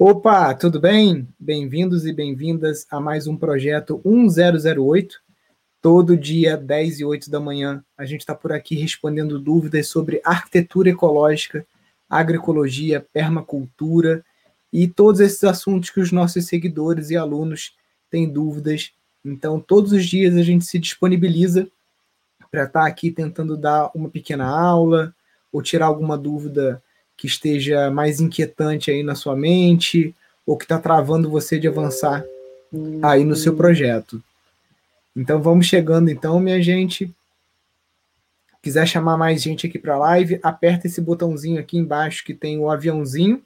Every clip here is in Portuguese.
Opa, tudo bem? Bem-vindos e bem-vindas a mais um projeto 1008. Todo dia, 10 e 8 da manhã, a gente está por aqui respondendo dúvidas sobre arquitetura ecológica, agroecologia, permacultura e todos esses assuntos que os nossos seguidores e alunos têm dúvidas. Então, todos os dias a gente se disponibiliza para estar tá aqui tentando dar uma pequena aula ou tirar alguma dúvida que esteja mais inquietante aí na sua mente ou que está travando você de avançar aí no seu projeto. Então vamos chegando então, minha gente. Quiser chamar mais gente aqui para a live, aperta esse botãozinho aqui embaixo que tem o aviãozinho.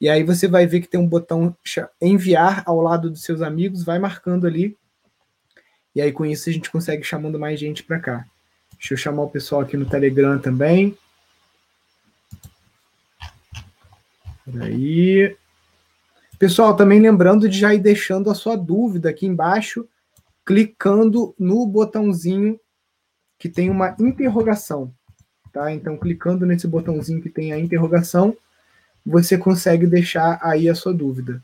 E aí você vai ver que tem um botão enviar ao lado dos seus amigos, vai marcando ali. E aí com isso a gente consegue chamando mais gente para cá. Deixa eu chamar o pessoal aqui no Telegram também. Aí. Pessoal, também lembrando de já ir deixando a sua dúvida aqui embaixo, clicando no botãozinho que tem uma interrogação. Tá? Então, clicando nesse botãozinho que tem a interrogação, você consegue deixar aí a sua dúvida.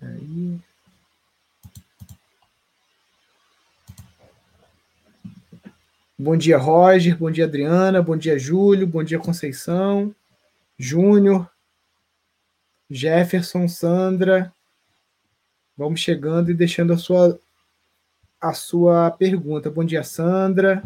Aí. Bom dia, Roger. Bom dia, Adriana. Bom dia, Júlio. Bom dia, Conceição. Júnior. Jefferson, Sandra. Vamos chegando e deixando a sua a sua pergunta. Bom dia, Sandra.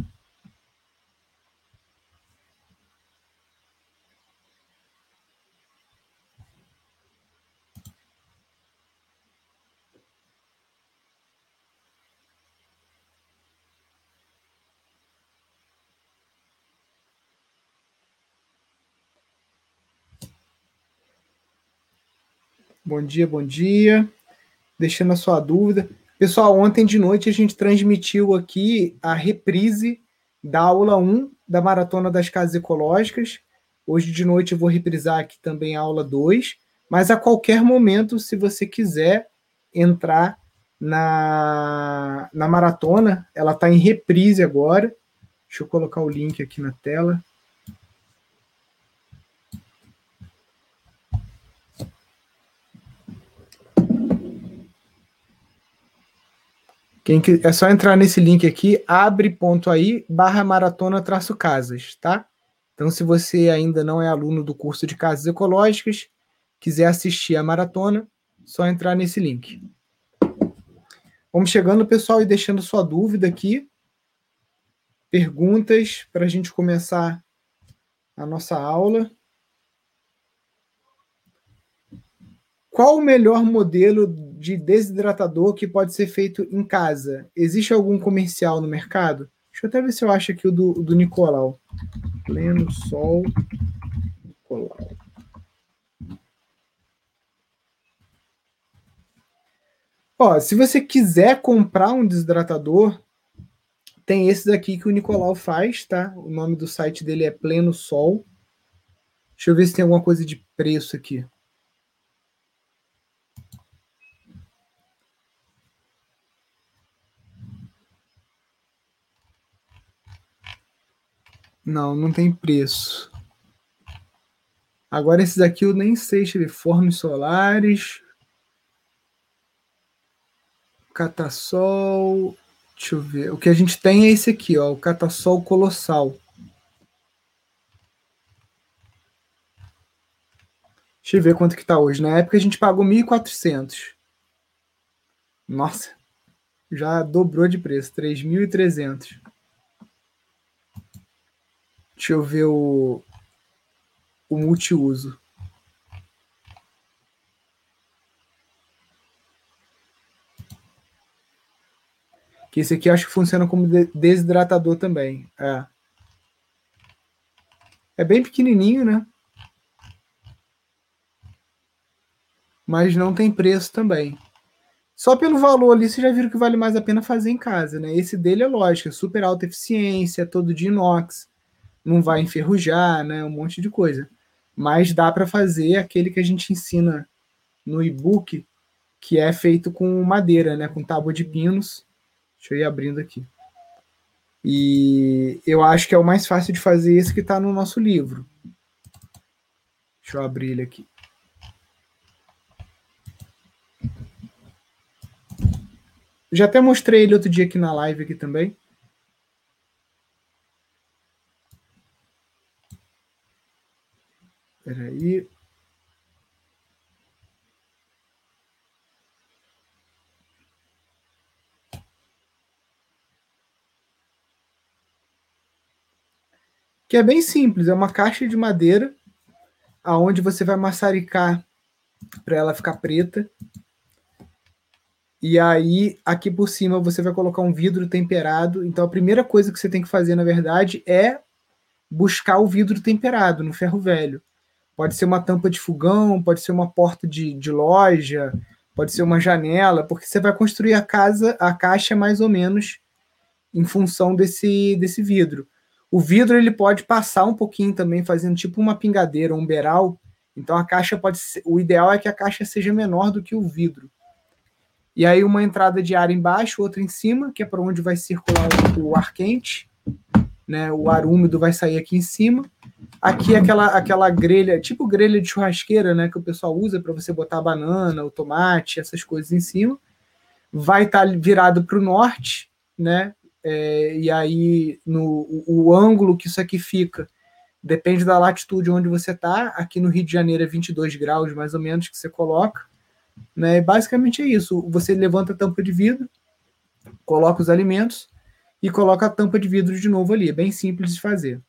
Bom dia, bom dia. Deixando a sua dúvida. Pessoal, ontem de noite a gente transmitiu aqui a reprise da aula 1 da Maratona das Casas Ecológicas. Hoje de noite eu vou reprisar aqui também a aula 2, mas a qualquer momento, se você quiser entrar na, na maratona, ela está em reprise agora. Deixa eu colocar o link aqui na tela. Quem que, é só entrar nesse link aqui, abre.ai barra maratona traço casas, tá? Então, se você ainda não é aluno do curso de casas ecológicas, quiser assistir a maratona, só entrar nesse link. Vamos chegando, pessoal, e deixando sua dúvida aqui. Perguntas para a gente começar a nossa aula. Qual o melhor modelo de desidratador que pode ser feito em casa? Existe algum comercial no mercado? Deixa eu até ver se eu acho aqui o do, do Nicolau. Pleno Sol Nicolau. Ó, se você quiser comprar um desidratador, tem esses aqui que o Nicolau faz, tá? O nome do site dele é Pleno Sol. Deixa eu ver se tem alguma coisa de preço aqui. Não, não tem preço. Agora esses aqui eu nem sei, eu ver. Fornos solares. Catassol. Deixa eu ver. O que a gente tem é esse aqui, ó. O Catassol Colossal. Deixa eu ver quanto que tá hoje. Na época a gente pagou 1.400. Nossa. Já dobrou de preço. 3.300. Deixa eu ver o, o multiuso. Que esse aqui acho que funciona como desidratador também. É. É bem pequenininho, né? Mas não tem preço também. Só pelo valor ali, vocês já viram que vale mais a pena fazer em casa, né? Esse dele é lógico, é super alta eficiência, é todo de inox não vai enferrujar, né? Um monte de coisa. Mas dá para fazer aquele que a gente ensina no e-book, que é feito com madeira, né? Com tábua de pinos. Deixa eu ir abrindo aqui. E eu acho que é o mais fácil de fazer esse que está no nosso livro. Deixa eu abrir ele aqui. Já até mostrei ele outro dia aqui na live aqui também. Peraí. Que é bem simples, é uma caixa de madeira aonde você vai maçaricar para ela ficar preta. E aí, aqui por cima, você vai colocar um vidro temperado. Então, a primeira coisa que você tem que fazer, na verdade, é buscar o vidro temperado no ferro velho. Pode ser uma tampa de fogão, pode ser uma porta de, de loja, pode ser uma janela, porque você vai construir a casa, a caixa mais ou menos em função desse, desse vidro. O vidro ele pode passar um pouquinho também, fazendo tipo uma pingadeira, um beiral. Então a caixa pode ser. O ideal é que a caixa seja menor do que o vidro. E aí uma entrada de ar embaixo, outra em cima, que é para onde vai circular o ar quente, né? O ar úmido vai sair aqui em cima. Aqui aquela aquela grelha, tipo grelha de churrasqueira, né, que o pessoal usa para você botar banana, o tomate, essas coisas em cima. Vai estar tá virado para o norte, né? É, e aí no o, o ângulo que isso aqui fica depende da latitude onde você está. Aqui no Rio de Janeiro é 22 graus mais ou menos que você coloca. Né? Basicamente é isso. Você levanta a tampa de vidro, coloca os alimentos e coloca a tampa de vidro de novo ali. É bem simples de fazer.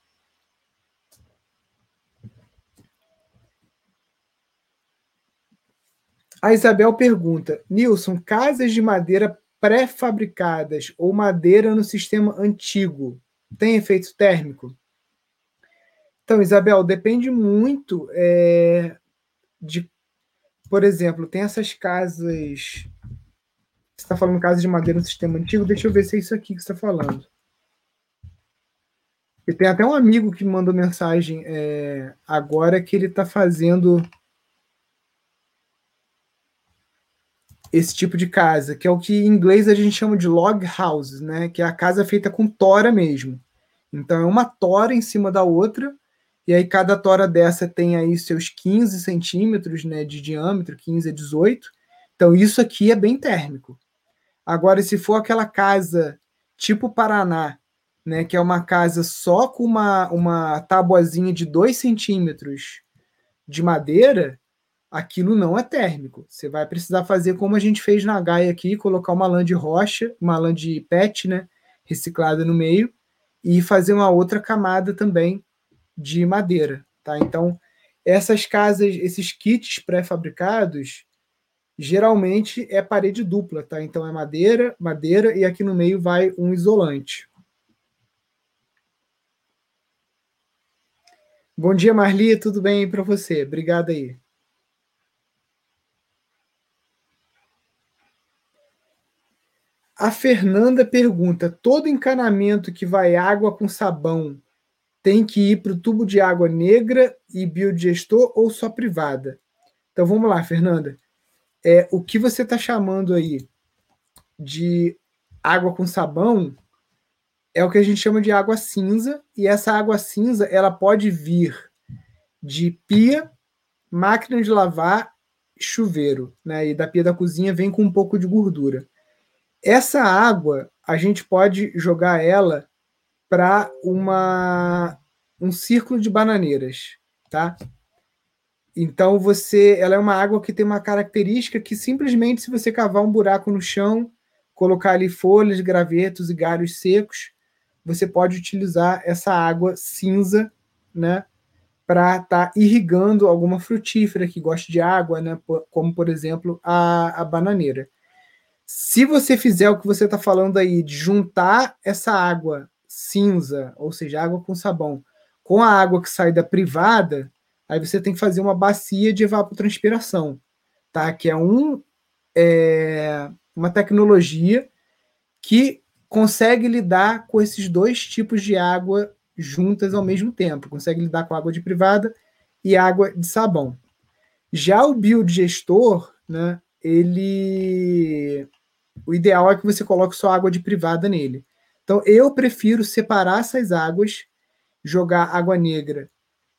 A Isabel pergunta: Nilson, casas de madeira pré-fabricadas ou madeira no sistema antigo tem efeito térmico? Então, Isabel, depende muito é, de por exemplo, tem essas casas. Você está falando casa de madeira no sistema antigo? Deixa eu ver se é isso aqui que você está falando. E tem até um amigo que mandou mensagem é, agora que ele está fazendo esse tipo de casa, que é o que em inglês a gente chama de log houses, né? Que é a casa feita com tora mesmo. Então é uma tora em cima da outra e aí cada tora dessa tem aí seus 15 centímetros né, de diâmetro, 15 a 18. Então isso aqui é bem térmico. Agora, se for aquela casa tipo Paraná, né, que é uma casa só com uma, uma tabuazinha de 2 centímetros de madeira, aquilo não é térmico. Você vai precisar fazer como a gente fez na Gaia aqui, colocar uma lã de rocha, uma lã de PET, né, reciclada no meio, e fazer uma outra camada também de madeira, tá? Então, essas casas, esses kits pré-fabricados, geralmente é parede dupla, tá? Então é madeira, madeira e aqui no meio vai um isolante. Bom dia, Marli, tudo bem para você? Obrigado aí. A Fernanda pergunta: todo encanamento que vai água com sabão tem que ir para o tubo de água negra e biodigestor ou só privada? Então vamos lá, Fernanda. É, o que você está chamando aí de água com sabão é o que a gente chama de água cinza, e essa água cinza ela pode vir de pia, máquina de lavar, chuveiro, né? E da pia da cozinha vem com um pouco de gordura. Essa água a gente pode jogar ela para uma um círculo de bananeiras, tá? Então você, ela é uma água que tem uma característica que simplesmente se você cavar um buraco no chão, colocar ali folhas, gravetos e galhos secos, você pode utilizar essa água cinza, né, para estar tá irrigando alguma frutífera que goste de água, né, como por exemplo a, a bananeira. Se você fizer o que você está falando aí, de juntar essa água cinza, ou seja, água com sabão, com a água que sai da privada, aí você tem que fazer uma bacia de evapotranspiração, tá? Que é, um, é uma tecnologia que consegue lidar com esses dois tipos de água juntas ao mesmo tempo, consegue lidar com água de privada e água de sabão. Já o biodigestor, né, ele o ideal é que você coloque só água de privada nele. Então, eu prefiro separar essas águas, jogar água negra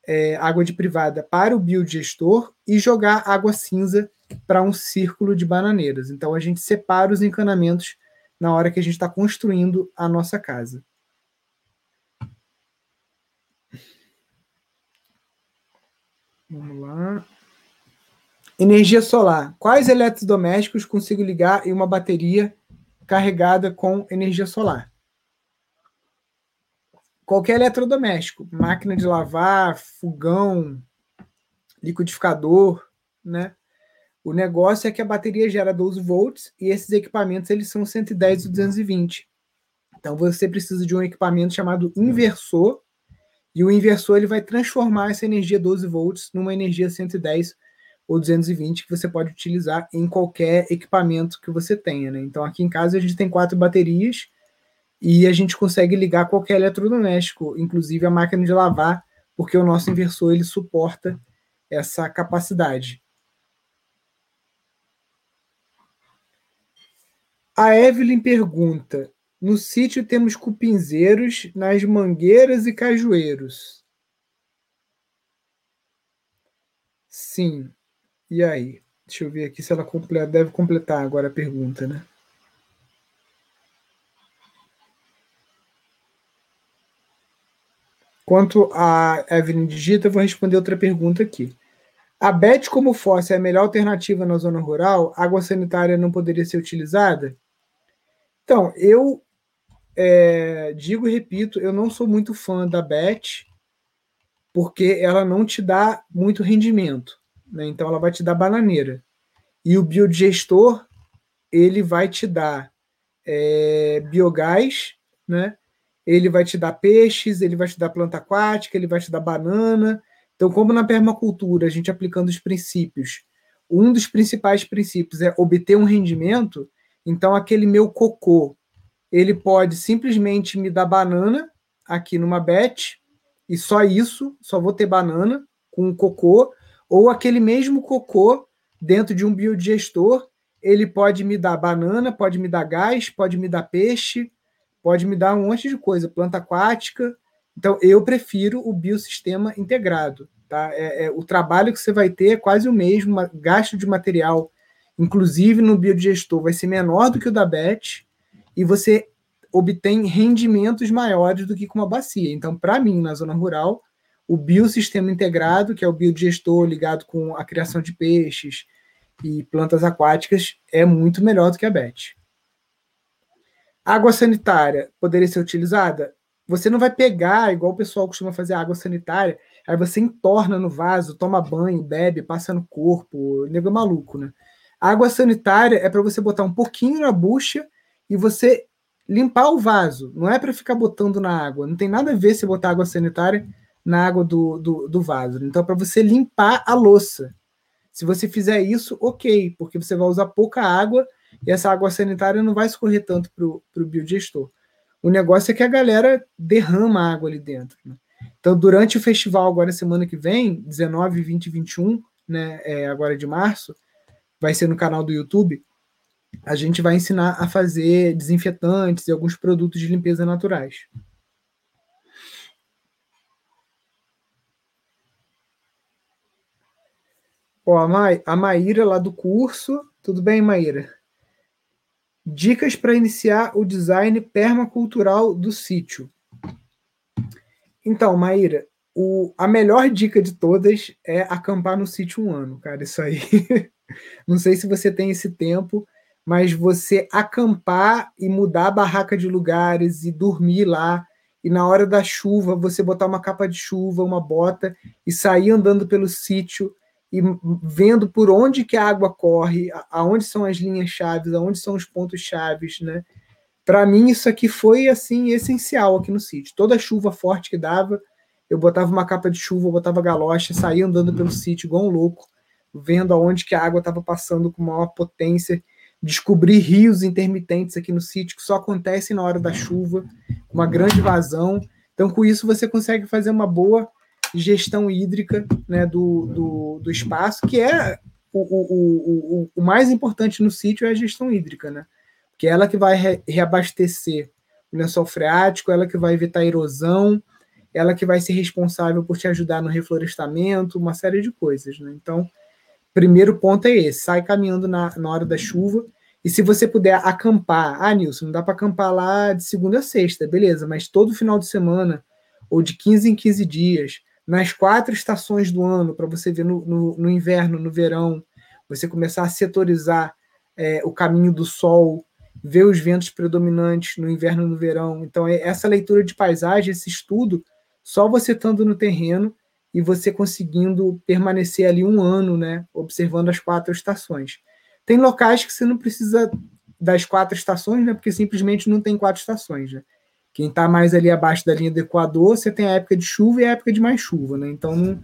é, água de privada para o biodigestor e jogar água cinza para um círculo de bananeiras. Então a gente separa os encanamentos na hora que a gente está construindo a nossa casa. Vamos lá. Energia solar. Quais eletrodomésticos consigo ligar em uma bateria carregada com energia solar? Qualquer eletrodoméstico, máquina de lavar, fogão, liquidificador, né? O negócio é que a bateria gera 12 volts e esses equipamentos eles são 110 e 220. Então você precisa de um equipamento chamado inversor e o inversor ele vai transformar essa energia 12 volts numa energia 110 ou 220 que você pode utilizar em qualquer equipamento que você tenha. Né? Então aqui em casa a gente tem quatro baterias e a gente consegue ligar qualquer eletrodoméstico, inclusive a máquina de lavar, porque o nosso inversor ele suporta essa capacidade. A Evelyn pergunta: no sítio temos cupinzeiros, nas mangueiras e cajueiros. Sim. E aí? Deixa eu ver aqui se ela completa, deve completar agora a pergunta, né? Quanto a Evelyn digita, vou responder outra pergunta aqui. A BET como fóssil é a melhor alternativa na zona rural? Água sanitária não poderia ser utilizada? Então, eu é, digo e repito, eu não sou muito fã da BET, porque ela não te dá muito rendimento. Né? Então, ela vai te dar bananeira. E o biodigestor, ele vai te dar é, biogás, né? Ele vai te dar peixes, ele vai te dar planta aquática, ele vai te dar banana. Então, como na permacultura, a gente aplicando os princípios, um dos principais princípios é obter um rendimento, então, aquele meu cocô, ele pode simplesmente me dar banana aqui numa bet, e só isso, só vou ter banana com cocô, ou aquele mesmo cocô dentro de um biodigestor, ele pode me dar banana, pode me dar gás, pode me dar peixe, pode me dar um monte de coisa, planta aquática. Então, eu prefiro o biosistema integrado. Tá? É, é, o trabalho que você vai ter é quase o mesmo, gasto de material inclusive no biodigestor, vai ser menor do que o da BET e você obtém rendimentos maiores do que com uma bacia. Então, para mim, na zona rural, o biosistema integrado, que é o biodigestor ligado com a criação de peixes e plantas aquáticas, é muito melhor do que a BET. Água sanitária poderia ser utilizada? Você não vai pegar, igual o pessoal costuma fazer água sanitária, aí você entorna no vaso, toma banho, bebe, passa no corpo, nego é maluco, né? água sanitária é para você botar um pouquinho na bucha e você limpar o vaso. Não é para ficar botando na água. Não tem nada a ver se botar água sanitária na água do, do, do vaso. Então, é para você limpar a louça. Se você fizer isso, ok, porque você vai usar pouca água e essa água sanitária não vai escorrer tanto para o biodigestor. O negócio é que a galera derrama água ali dentro. Né? Então, durante o festival, agora semana que vem, 19, 20 e 21, né, é, agora de março, vai ser no canal do YouTube, a gente vai ensinar a fazer desinfetantes e alguns produtos de limpeza naturais. Ó, a, Ma a Maíra lá do curso. Tudo bem, Maíra? Dicas para iniciar o design permacultural do sítio. Então, Maíra, o, a melhor dica de todas é acampar no sítio um ano, cara. Isso aí Não sei se você tem esse tempo, mas você acampar e mudar a barraca de lugares e dormir lá, e na hora da chuva você botar uma capa de chuva, uma bota e sair andando pelo sítio e vendo por onde que a água corre, aonde são as linhas chaves, aonde são os pontos chaves, né? Para mim isso aqui foi assim essencial aqui no sítio. Toda chuva forte que dava, eu botava uma capa de chuva, botava galocha, saía andando pelo sítio igual um louco vendo aonde que a água estava passando com maior potência, descobrir rios intermitentes aqui no sítio que só acontecem na hora da chuva, uma grande vazão. Então, com isso, você consegue fazer uma boa gestão hídrica né, do, do, do espaço, que é o, o, o, o mais importante no sítio é a gestão hídrica, né? Porque é ela que vai re, reabastecer o lençol freático, ela que vai evitar erosão, ela que vai ser responsável por te ajudar no reflorestamento, uma série de coisas. Né? Então, primeiro ponto é esse: sai caminhando na, na hora da chuva. E se você puder acampar, ah, Nilson, não dá para acampar lá de segunda a sexta, beleza, mas todo final de semana, ou de 15 em 15 dias, nas quatro estações do ano, para você ver no, no, no, inverno, no verão, você começar a setorizar é, o caminho do sol, ver os ventos predominantes no inverno e no verão. Então, é essa leitura de paisagem, esse estudo, só você estando no terreno e você conseguindo permanecer ali um ano, né, observando as quatro estações. Tem locais que você não precisa das quatro estações, né, porque simplesmente não tem quatro estações. Né? Quem está mais ali abaixo da linha do Equador, você tem a época de chuva e a época de mais chuva, né? Então, não,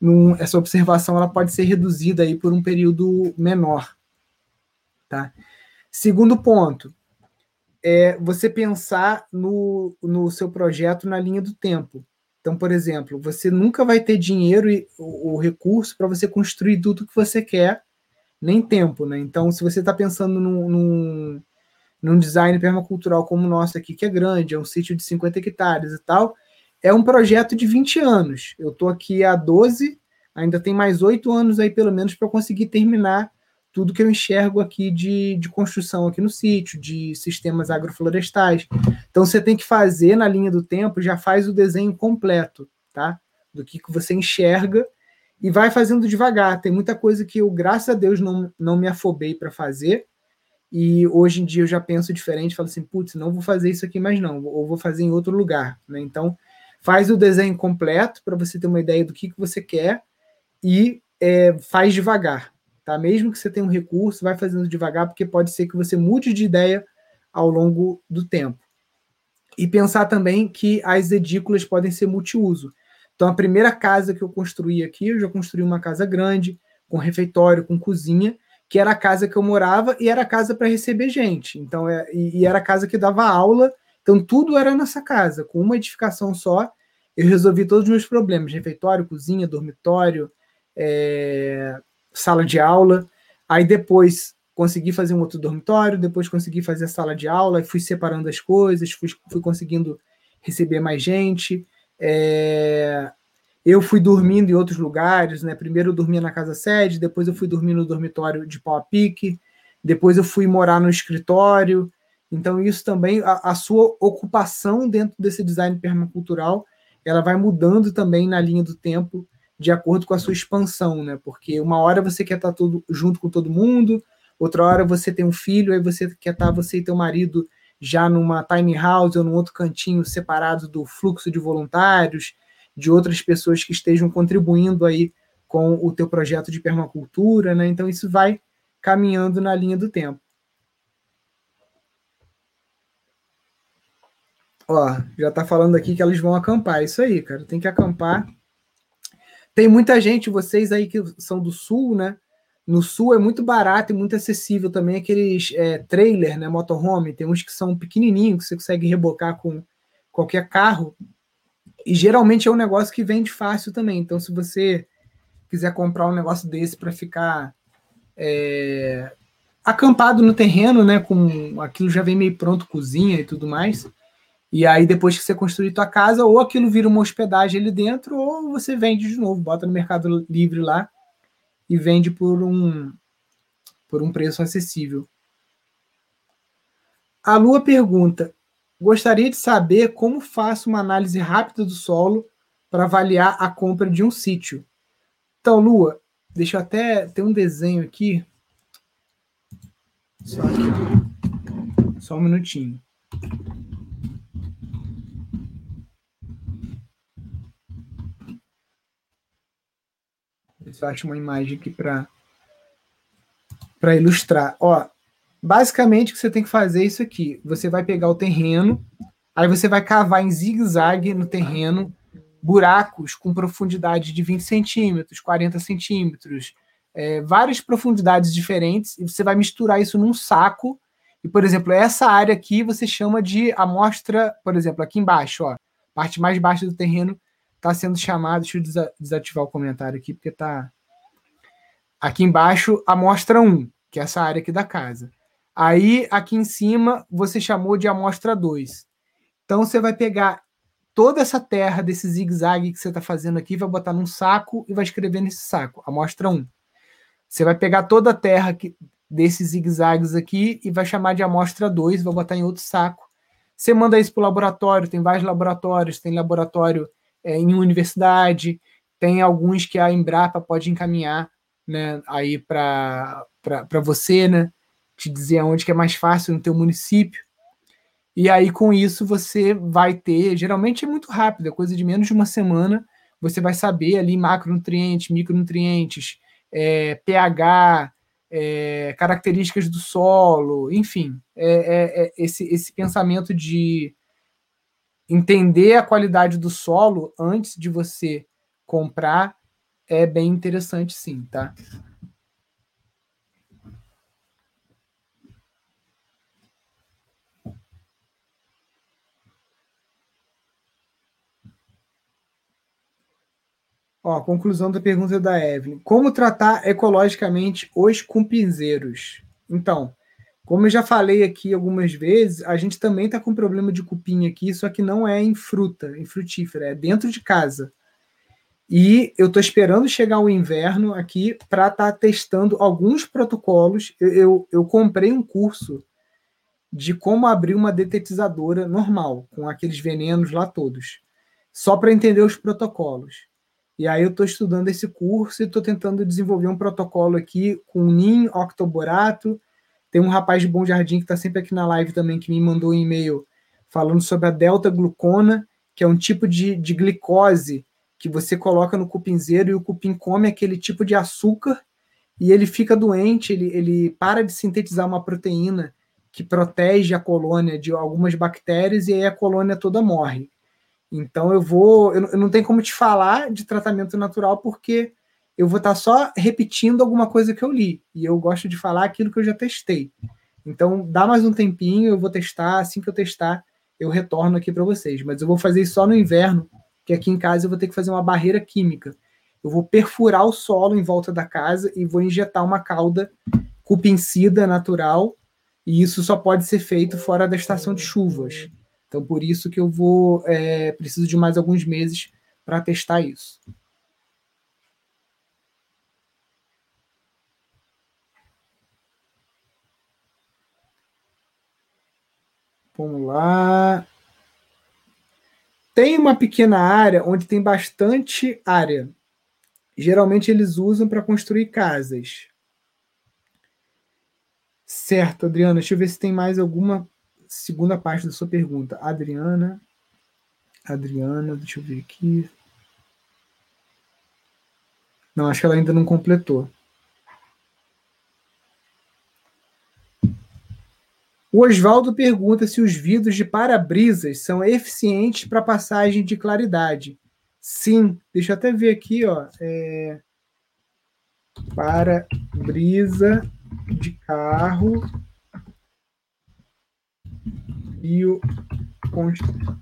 não, essa observação ela pode ser reduzida aí por um período menor, tá? Segundo ponto, é você pensar no, no seu projeto na linha do tempo. Então, por exemplo, você nunca vai ter dinheiro e o, o recurso para você construir tudo que você quer, nem tempo, né? Então, se você está pensando num, num, num, design permacultural como o nosso aqui, que é grande, é um sítio de 50 hectares e tal, é um projeto de 20 anos. Eu estou aqui há 12, ainda tem mais 8 anos aí, pelo menos, para conseguir terminar tudo que eu enxergo aqui de, de construção aqui no sítio, de sistemas agroflorestais. Então você tem que fazer na linha do tempo, já faz o desenho completo, tá? Do que, que você enxerga e vai fazendo devagar. Tem muita coisa que eu, graças a Deus, não, não me afobei para fazer. E hoje em dia eu já penso diferente, falo assim, putz, não vou fazer isso aqui mais não, ou vou fazer em outro lugar, né? Então, faz o desenho completo para você ter uma ideia do que, que você quer e é, faz devagar, Tá? Mesmo que você tenha um recurso, vai fazendo devagar, porque pode ser que você mude de ideia ao longo do tempo. E pensar também que as edículas podem ser multiuso. Então, a primeira casa que eu construí aqui, eu já construí uma casa grande, com refeitório, com cozinha, que era a casa que eu morava e era a casa para receber gente. Então, é, e, e, era a casa que dava aula. Então, tudo era nessa casa. Com uma edificação só, eu resolvi todos os meus problemas: refeitório, cozinha, dormitório, é, sala de aula. Aí depois consegui fazer um outro dormitório, depois consegui fazer a sala de aula, fui separando as coisas, fui, fui conseguindo receber mais gente. É... Eu fui dormindo em outros lugares, né? Primeiro eu dormia na casa sede, depois eu fui dormir no dormitório de pau a pique, depois eu fui morar no escritório. Então, isso também, a, a sua ocupação dentro desse design permacultural, ela vai mudando também na linha do tempo de acordo com a sua expansão, né? Porque uma hora você quer estar tudo junto com todo mundo, outra hora você tem um filho, aí você quer estar você e teu marido já numa tiny house ou num outro cantinho separado do fluxo de voluntários, de outras pessoas que estejam contribuindo aí com o teu projeto de permacultura, né? Então isso vai caminhando na linha do tempo. Ó, já tá falando aqui que elas vão acampar. Isso aí, cara. Tem que acampar tem muita gente, vocês aí que são do sul, né? No sul é muito barato e muito acessível também aqueles é, trailer, né? Motorhome. Tem uns que são pequenininhos, que você consegue rebocar com qualquer carro. E geralmente é um negócio que vende fácil também. Então, se você quiser comprar um negócio desse para ficar é, acampado no terreno, né? Com aquilo já vem meio pronto, cozinha e tudo mais. E aí, depois que você construir tua casa, ou aquilo vira uma hospedagem ali dentro, ou você vende de novo, bota no Mercado Livre lá e vende por um, por um preço acessível. A Lua pergunta: gostaria de saber como faço uma análise rápida do solo para avaliar a compra de um sítio. Então, Lua, deixa eu até ter um desenho aqui. Só, aqui. Só um minutinho. eu acho uma imagem aqui para para ilustrar. Ó, basicamente o que você tem que fazer é isso aqui. Você vai pegar o terreno, aí você vai cavar em zigue-zague no terreno buracos com profundidade de 20 centímetros, 40 centímetros, é, várias profundidades diferentes, e você vai misturar isso num saco. E, por exemplo, essa área aqui você chama de amostra, por exemplo, aqui embaixo, ó, parte mais baixa do terreno está sendo chamado. Deixa eu desativar o comentário aqui, porque está. Aqui embaixo, amostra 1, que é essa área aqui da casa. Aí, aqui em cima, você chamou de amostra 2. Então, você vai pegar toda essa terra desse zigue-zague que você está fazendo aqui, vai botar num saco e vai escrever nesse saco. Amostra 1. Você vai pegar toda a terra que, desses zigue-zagues aqui e vai chamar de amostra 2, vai botar em outro saco. Você manda isso para o laboratório, tem vários laboratórios, tem laboratório é, em universidade, tem alguns que a Embrapa pode encaminhar né, aí para você, né? Te dizer aonde que é mais fácil no teu município. E aí, com isso, você vai ter, geralmente é muito rápido, é coisa de menos de uma semana, você vai saber ali macronutrientes, micronutrientes, é, pH, é, características do solo, enfim, é, é, é, esse, esse pensamento de entender a qualidade do solo antes de você comprar é bem interessante, sim, tá? Ó, conclusão da pergunta da Evelyn. Como tratar ecologicamente os cupinzeiros? Então, como eu já falei aqui algumas vezes, a gente também está com problema de cupim aqui, só que não é em fruta, em frutífera, é dentro de casa. E eu estou esperando chegar o inverno aqui para estar tá testando alguns protocolos. Eu, eu, eu, comprei um curso de como abrir uma detetizadora normal, com aqueles venenos lá todos, só para entender os protocolos. E aí eu estou estudando esse curso e estou tentando desenvolver um protocolo aqui com NIM, octoborato. Tem um rapaz de Bom Jardim que está sempre aqui na live também que me mandou um e-mail falando sobre a delta-glucona, que é um tipo de, de glicose que você coloca no cupinzeiro e o cupim come aquele tipo de açúcar e ele fica doente, ele, ele para de sintetizar uma proteína que protege a colônia de algumas bactérias e aí a colônia toda morre. Então eu vou, eu, não tenho como te falar de tratamento natural porque eu vou estar tá só repetindo alguma coisa que eu li e eu gosto de falar aquilo que eu já testei. Então dá mais um tempinho, eu vou testar, assim que eu testar, eu retorno aqui para vocês, mas eu vou fazer isso só no inverno, que aqui em casa eu vou ter que fazer uma barreira química. Eu vou perfurar o solo em volta da casa e vou injetar uma cauda cupincida natural, e isso só pode ser feito fora da estação de chuvas. Então, por isso que eu vou é, preciso de mais alguns meses para testar isso. Vamos lá. Tem uma pequena área onde tem bastante área. Geralmente eles usam para construir casas. Certo, Adriana. Deixa eu ver se tem mais alguma segunda parte da sua pergunta. Adriana. Adriana, deixa eu ver aqui. Não, acho que ela ainda não completou. O Oswaldo pergunta se os vidros de para-brisas são eficientes para passagem de claridade. Sim, deixa eu até ver aqui, ó. É... Para-brisa de carro e o,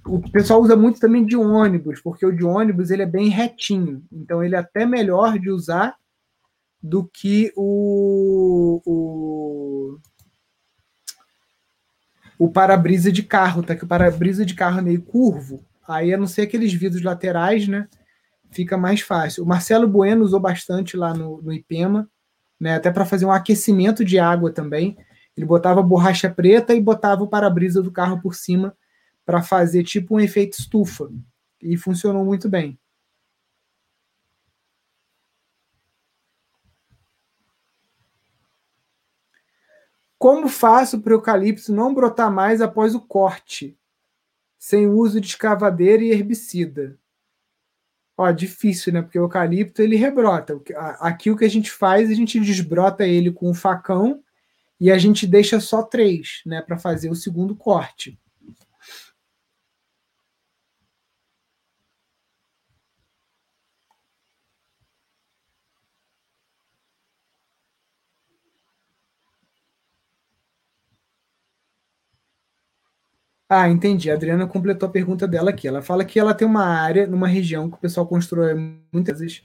o pessoal usa muito também de ônibus, porque o de ônibus ele é bem retinho. Então ele é até melhor de usar do que o, o, o para-brisa de carro, tá? Que o para-brisa de carro é meio curvo. Aí, a não ser aqueles vidros laterais, né? Fica mais fácil. O Marcelo Bueno usou bastante lá no, no IPEMA, né? Até para fazer um aquecimento de água também. Ele botava borracha preta e botava o para-brisa do carro por cima para fazer tipo um efeito estufa. E funcionou muito bem. Como faço para o eucalipto não brotar mais após o corte, sem uso de escavadeira e herbicida? Ó, difícil, né? Porque o eucalipto ele rebrota. Aqui o que a gente faz, a gente desbrota ele com um facão e a gente deixa só três, né, para fazer o segundo corte. Ah, entendi. A Adriana completou a pergunta dela aqui. Ela fala que ela tem uma área numa região que o pessoal constrói muitas vezes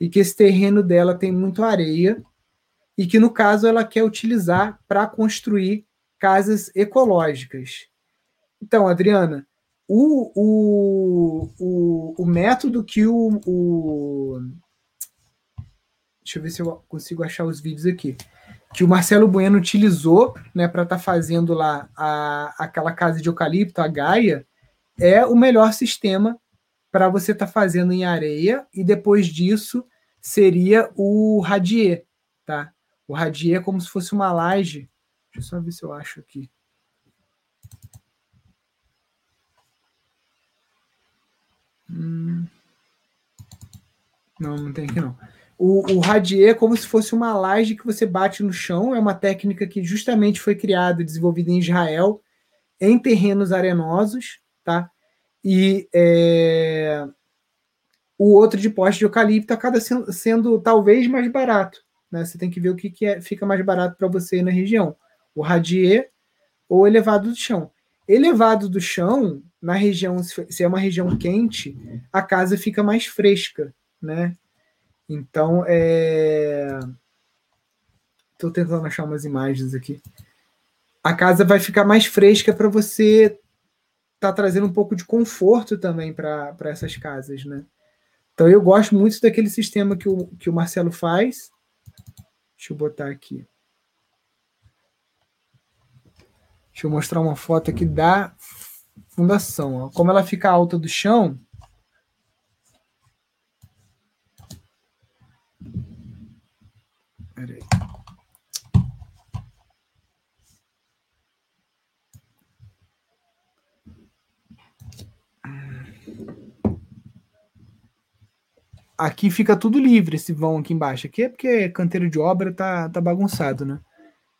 e que esse terreno dela tem muito areia e que, no caso, ela quer utilizar para construir casas ecológicas. Então, Adriana, o, o, o, o método que o, o. Deixa eu ver se eu consigo achar os vídeos aqui. Que o Marcelo Bueno utilizou né, para estar tá fazendo lá a, aquela casa de eucalipto, a Gaia, é o melhor sistema para você estar tá fazendo em areia, e depois disso seria o radier, tá? O radier é como se fosse uma laje. Deixa eu só ver se eu acho aqui. Hum. Não, não tem aqui não. O, o radier é como se fosse uma laje que você bate no chão. É uma técnica que justamente foi criada e desenvolvida em Israel em terrenos arenosos, tá? E é, o outro de poste de eucalipto acaba sendo, sendo, talvez mais barato. Né? Você tem que ver o que, que é, fica mais barato para você na região. O radier ou elevado do chão. Elevado do chão, na região, se é uma região quente, a casa fica mais fresca, né? Então, é... Estou tentando achar umas imagens aqui. A casa vai ficar mais fresca para você tá trazendo um pouco de conforto também para essas casas, né? Então eu gosto muito daquele sistema que o, que o Marcelo faz. Deixa eu botar aqui. Deixa eu mostrar uma foto aqui da fundação. Ó. Como ela fica alta do chão. Peraí. Aqui fica tudo livre, esse vão aqui embaixo. Aqui é porque canteiro de obra tá, tá bagunçado, né?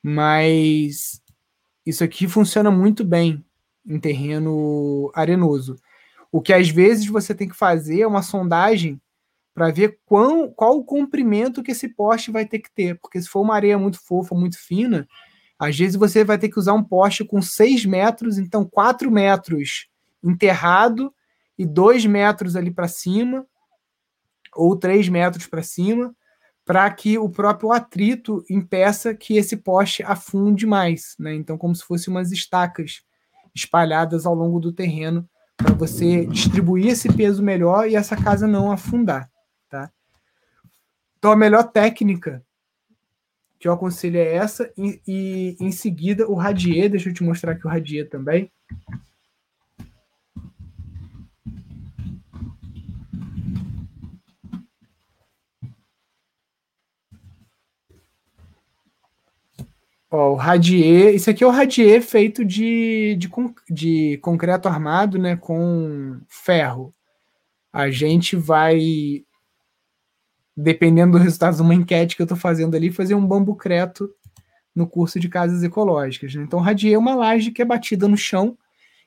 Mas isso aqui funciona muito bem em terreno arenoso. O que às vezes você tem que fazer é uma sondagem para ver qual, qual o comprimento que esse poste vai ter que ter. Porque se for uma areia muito fofa, muito fina, às vezes você vai ter que usar um poste com 6 metros, então 4 metros enterrado e 2 metros ali para cima, ou 3 metros para cima, para que o próprio atrito impeça que esse poste afunde mais. Né? Então, como se fossem umas estacas espalhadas ao longo do terreno para você distribuir esse peso melhor e essa casa não afundar. Tá? Então, a melhor técnica que eu aconselho é essa, e, e em seguida o radier, deixa eu te mostrar aqui o radier também. Ó, o radier, isso aqui é o radier feito de, de, de concreto armado, né, com ferro. A gente vai, dependendo do resultado de uma enquete que eu estou fazendo ali, fazer um bambucreto no curso de casas ecológicas. Né? Então, radier é uma laje que é batida no chão,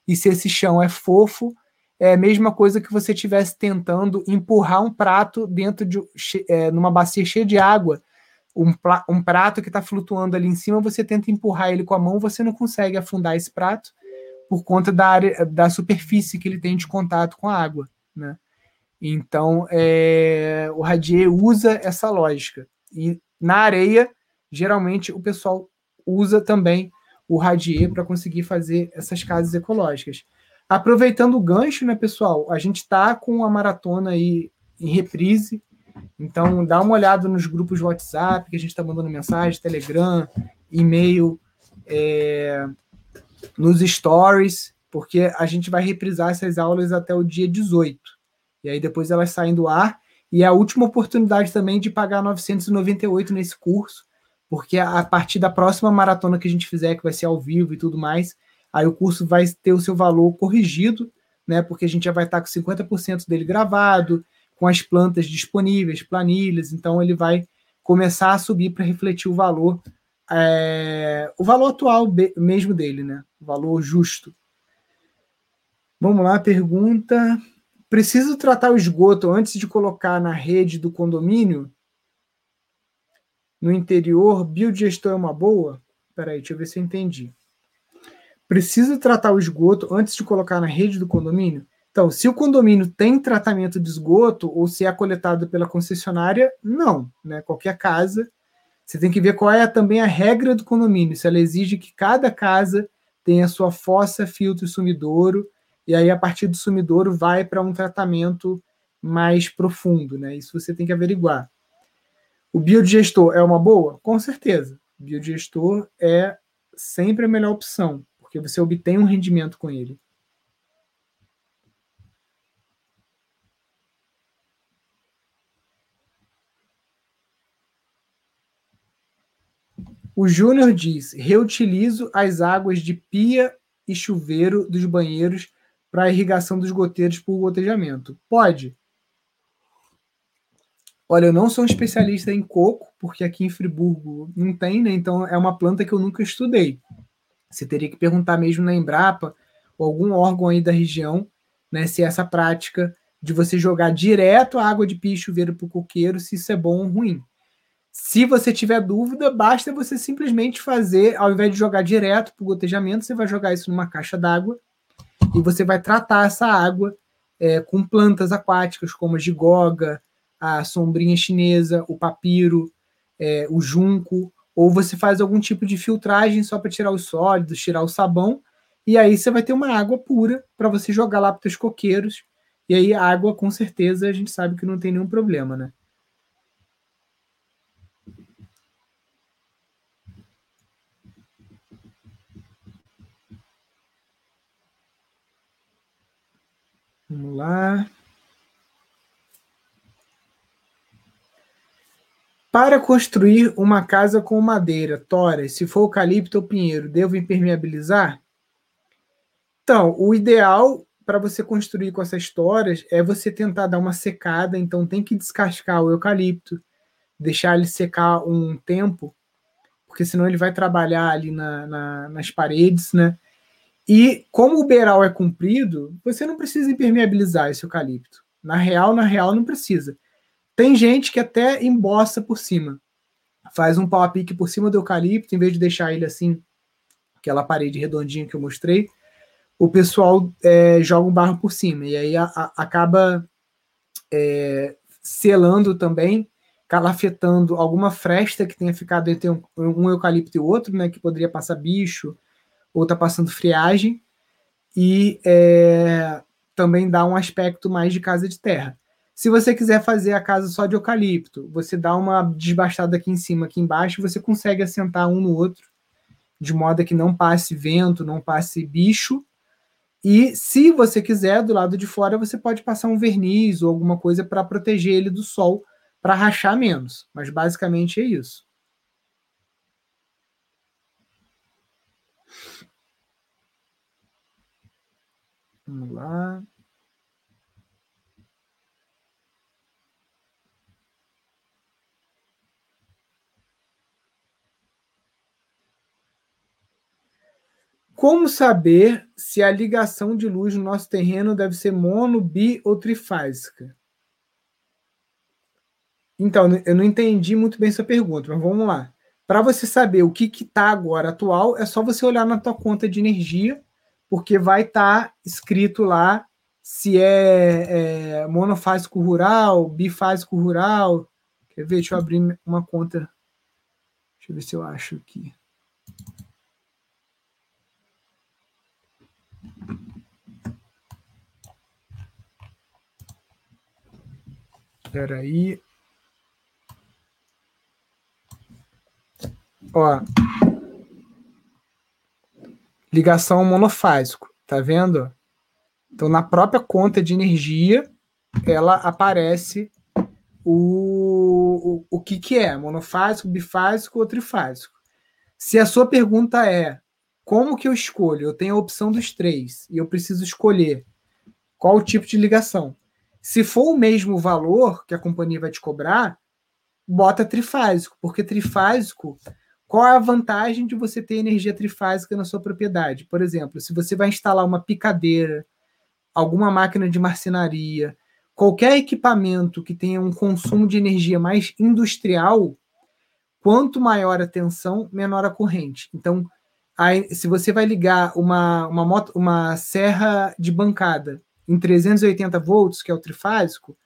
e se esse chão é fofo, é a mesma coisa que você estivesse tentando empurrar um prato dentro de é, numa bacia cheia de água um, um prato que está flutuando ali em cima, você tenta empurrar ele com a mão, você não consegue afundar esse prato por conta da área, da superfície que ele tem de contato com a água, né? Então, é, o Radier usa essa lógica. E na areia, geralmente o pessoal usa também o Radier para conseguir fazer essas casas ecológicas. Aproveitando o gancho, né, pessoal? A gente está com a maratona aí em reprise então, dá uma olhada nos grupos WhatsApp que a gente está mandando mensagem, Telegram, e-mail, é, nos stories, porque a gente vai reprisar essas aulas até o dia 18. E aí depois elas saem do ar. E é a última oportunidade também de pagar 998 nesse curso, porque a partir da próxima maratona que a gente fizer, que vai ser ao vivo e tudo mais, aí o curso vai ter o seu valor corrigido, né? Porque a gente já vai estar com 50% dele gravado, com as plantas disponíveis, planilhas, então ele vai começar a subir para refletir o valor, é, o valor atual mesmo dele, né? O valor justo. Vamos lá, pergunta. Preciso tratar o esgoto antes de colocar na rede do condomínio? No interior, biodigestão é uma boa? Peraí, deixa eu ver se eu entendi. Preciso tratar o esgoto antes de colocar na rede do condomínio? Então, se o condomínio tem tratamento de esgoto ou se é coletado pela concessionária, não. Né? Qualquer casa, você tem que ver qual é também a regra do condomínio. Se ela exige que cada casa tenha sua fossa, filtro e sumidouro, e aí a partir do sumidouro vai para um tratamento mais profundo, né? Isso você tem que averiguar. O biodigestor é uma boa? Com certeza. O biodigestor é sempre a melhor opção, porque você obtém um rendimento com ele. O Júnior diz: reutilizo as águas de pia e chuveiro dos banheiros para irrigação dos goteiros por gotejamento. Pode. Olha, eu não sou um especialista em coco, porque aqui em Friburgo não tem, né? Então é uma planta que eu nunca estudei. Você teria que perguntar mesmo na Embrapa ou algum órgão aí da região, né, se essa prática de você jogar direto a água de pia e chuveiro para o coqueiro, se isso é bom ou ruim. Se você tiver dúvida, basta você simplesmente fazer, ao invés de jogar direto para o gotejamento, você vai jogar isso numa caixa d'água e você vai tratar essa água é, com plantas aquáticas como a gigoga, a sombrinha chinesa, o papiro, é, o junco, ou você faz algum tipo de filtragem só para tirar os sólidos, tirar o sabão, e aí você vai ter uma água pura para você jogar lá para os coqueiros. E aí a água, com certeza, a gente sabe que não tem nenhum problema, né? Vamos lá. Para construir uma casa com madeira, tora, se for eucalipto ou pinheiro, devo impermeabilizar? Então, o ideal para você construir com essas toras é você tentar dar uma secada, então tem que descascar o eucalipto, deixar ele secar um tempo, porque senão ele vai trabalhar ali na, na, nas paredes, né? E como o beiral é comprido, você não precisa impermeabilizar esse eucalipto. Na real, na real, não precisa. Tem gente que até emboça por cima. Faz um pau a pique por cima do eucalipto, em vez de deixar ele assim, aquela parede redondinha que eu mostrei, o pessoal é, joga um barro por cima. E aí a, a, acaba é, selando também, calafetando alguma fresta que tenha ficado entre um, um eucalipto e outro, né? Que poderia passar bicho, ou está passando friagem, e é, também dá um aspecto mais de casa de terra. Se você quiser fazer a casa só de eucalipto, você dá uma desbastada aqui em cima, aqui embaixo, você consegue assentar um no outro, de modo que não passe vento, não passe bicho. E se você quiser, do lado de fora, você pode passar um verniz ou alguma coisa para proteger ele do sol, para rachar menos. Mas basicamente é isso. Vamos lá. Como saber se a ligação de luz no nosso terreno deve ser mono, bi ou trifásica? Então, eu não entendi muito bem essa pergunta, mas vamos lá. Para você saber o que está agora atual, é só você olhar na tua conta de energia porque vai estar tá escrito lá se é, é, monofásico rural, bifásico rural. Quer ver? Deixa eu abrir uma conta. Deixa eu ver se eu acho aqui. Espera aí. Ó, ligação monofásico, tá vendo? Então, na própria conta de energia, ela aparece o, o, o que, que é, monofásico, bifásico ou trifásico. Se a sua pergunta é como que eu escolho? Eu tenho a opção dos três e eu preciso escolher qual o tipo de ligação. Se for o mesmo valor que a companhia vai te cobrar, bota trifásico, porque trifásico qual é a vantagem de você ter energia trifásica na sua propriedade? Por exemplo, se você vai instalar uma picadeira, alguma máquina de marcenaria, qualquer equipamento que tenha um consumo de energia mais industrial, quanto maior a tensão, menor a corrente. Então, aí, se você vai ligar uma, uma, moto, uma serra de bancada em 380 volts, que é o trifásico,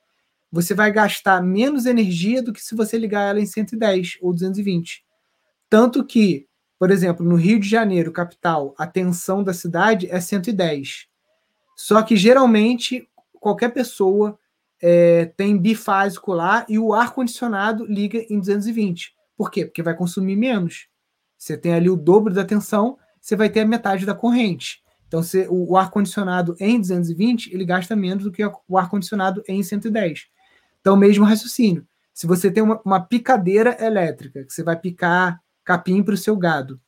você vai gastar menos energia do que se você ligar ela em 110 ou 220. Tanto que, por exemplo, no Rio de Janeiro, capital, a tensão da cidade é 110. Só que geralmente qualquer pessoa é, tem bifásico lá e o ar-condicionado liga em 220. Por quê? Porque vai consumir menos. Você tem ali o dobro da tensão, você vai ter a metade da corrente. Então, se, o, o ar-condicionado em 220, ele gasta menos do que o ar-condicionado em 110. Então, mesmo raciocínio. Se você tem uma, uma picadeira elétrica, que você vai picar capim para o seu gado,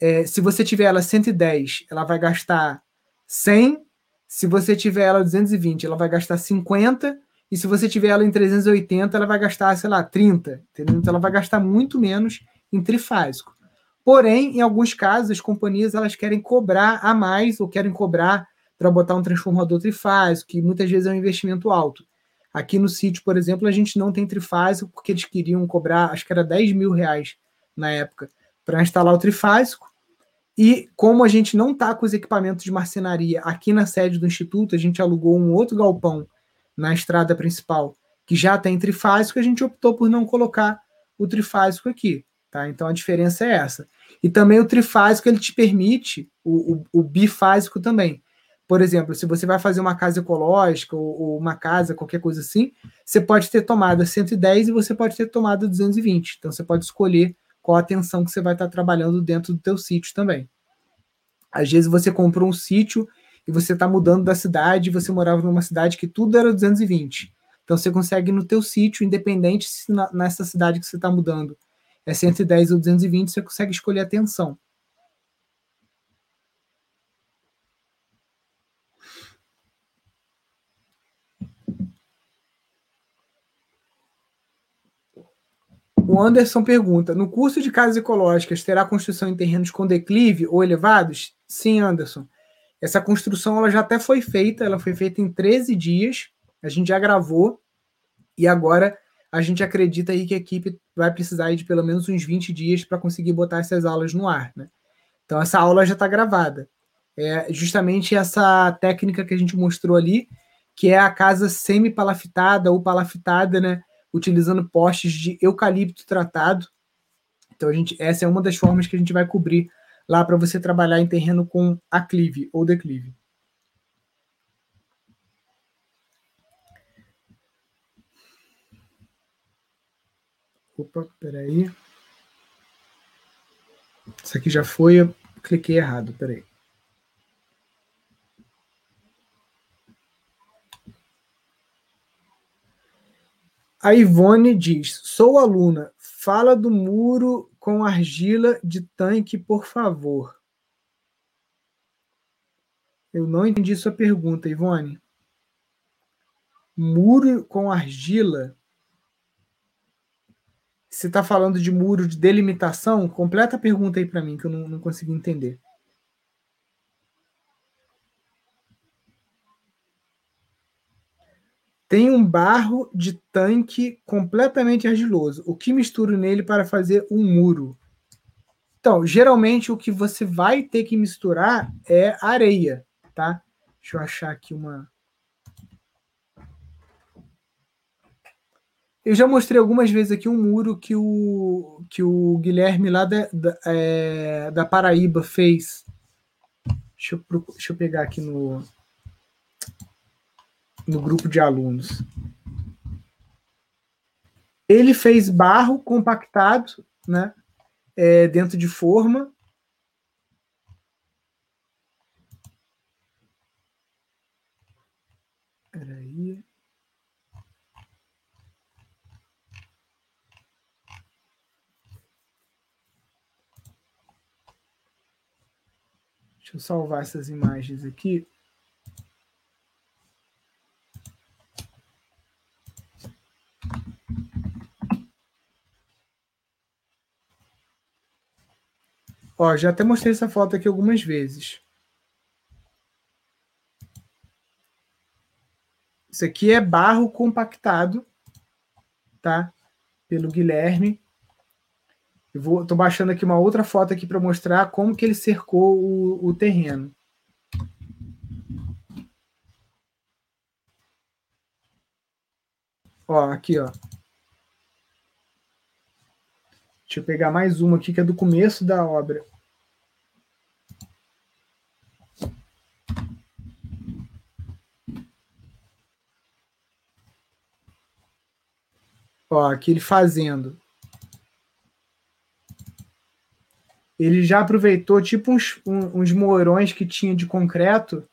é, se você tiver ela 110, ela vai gastar 100. Se você tiver ela 220, ela vai gastar 50. E se você tiver ela em 380, ela vai gastar, sei lá, 30. Entendeu? Então ela vai gastar muito menos em trifásico. Porém, em alguns casos, as companhias elas querem cobrar a mais ou querem cobrar para botar um transformador trifásico, que muitas vezes é um investimento alto. Aqui no sítio, por exemplo, a gente não tem trifásico porque eles queriam cobrar, acho que era 10 mil reais na época, para instalar o trifásico. E como a gente não está com os equipamentos de marcenaria aqui na sede do Instituto, a gente alugou um outro galpão na estrada principal que já tem trifásico, a gente optou por não colocar o trifásico aqui. Tá? Então a diferença é essa. E também o trifásico ele te permite o, o, o bifásico também. Por exemplo, se você vai fazer uma casa ecológica ou, ou, uma casa, qualquer coisa assim, você pode ter tomada 110 e você pode ter tomada 220. Então você pode escolher qual a tensão que você vai estar trabalhando dentro do teu sítio também. Às vezes você comprou um sítio e você está mudando da cidade, você morava numa cidade que tudo era 220. Então você consegue no teu sítio, independente se na, nessa cidade que você está mudando é 110 ou 220, você consegue escolher a tensão. O Anderson pergunta: no curso de casas ecológicas terá construção em terrenos com declive ou elevados? Sim, Anderson. Essa construção ela já até foi feita, ela foi feita em 13 dias. A gente já gravou e agora a gente acredita aí que a equipe vai precisar de pelo menos uns 20 dias para conseguir botar essas aulas no ar, né? Então essa aula já está gravada. É justamente essa técnica que a gente mostrou ali, que é a casa semi-palafitada ou palafitada, né? Utilizando postes de eucalipto tratado. Então, a gente, essa é uma das formas que a gente vai cobrir lá para você trabalhar em terreno com aclive ou declive. Opa, peraí. Isso aqui já foi, eu cliquei errado, peraí. A Ivone diz: Sou aluna, fala do muro com argila de tanque, por favor. Eu não entendi sua pergunta, Ivone. Muro com argila? Você está falando de muro de delimitação? Completa a pergunta aí para mim, que eu não, não consegui entender. Tem um barro de tanque completamente argiloso. O que misturo nele para fazer um muro? Então, geralmente o que você vai ter que misturar é areia, tá? Deixa eu achar aqui uma. Eu já mostrei algumas vezes aqui um muro que o, que o Guilherme lá da, da, é, da Paraíba fez. Deixa eu, deixa eu pegar aqui no, no grupo de alunos. Ele fez barro compactado, né, é, dentro de forma. Peraí. Deixa eu salvar essas imagens aqui. Ó, já até mostrei essa foto aqui algumas vezes. Isso aqui é barro compactado, tá? Pelo Guilherme. Eu vou, tô baixando aqui uma outra foto aqui para mostrar como que ele cercou o, o terreno. Ó, aqui, ó. Deixa eu pegar mais uma aqui que é do começo da obra. Ó, aqui ele fazendo. Ele já aproveitou tipo uns, uns mourões que tinha de concreto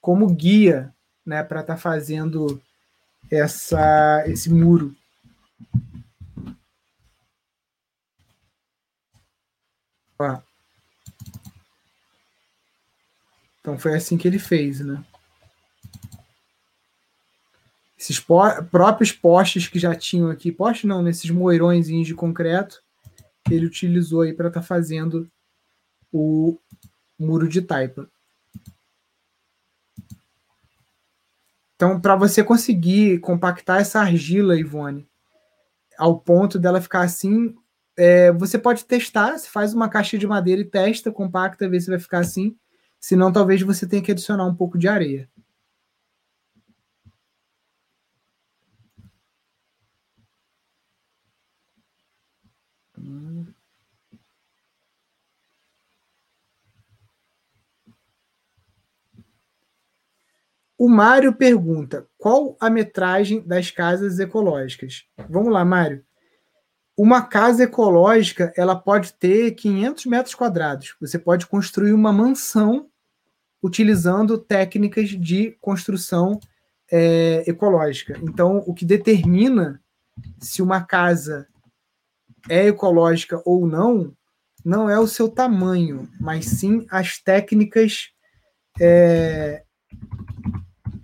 como guia, né, para estar tá fazendo essa esse muro. Então foi assim que ele fez, né? Esses po próprios postes que já tinham aqui, postes não, nesses moirões de concreto, ele utilizou aí para estar tá fazendo o muro de taipa. Então, para você conseguir compactar essa argila, Ivone, ao ponto dela ficar assim, é, você pode testar, você faz uma caixa de madeira e testa, compacta, vê se vai ficar assim. Senão, talvez você tenha que adicionar um pouco de areia. O Mário pergunta: qual a metragem das casas ecológicas? Vamos lá, Mário. Uma casa ecológica ela pode ter 500 metros quadrados. Você pode construir uma mansão utilizando técnicas de construção é, ecológica. Então, o que determina se uma casa é ecológica ou não, não é o seu tamanho, mas sim as técnicas é,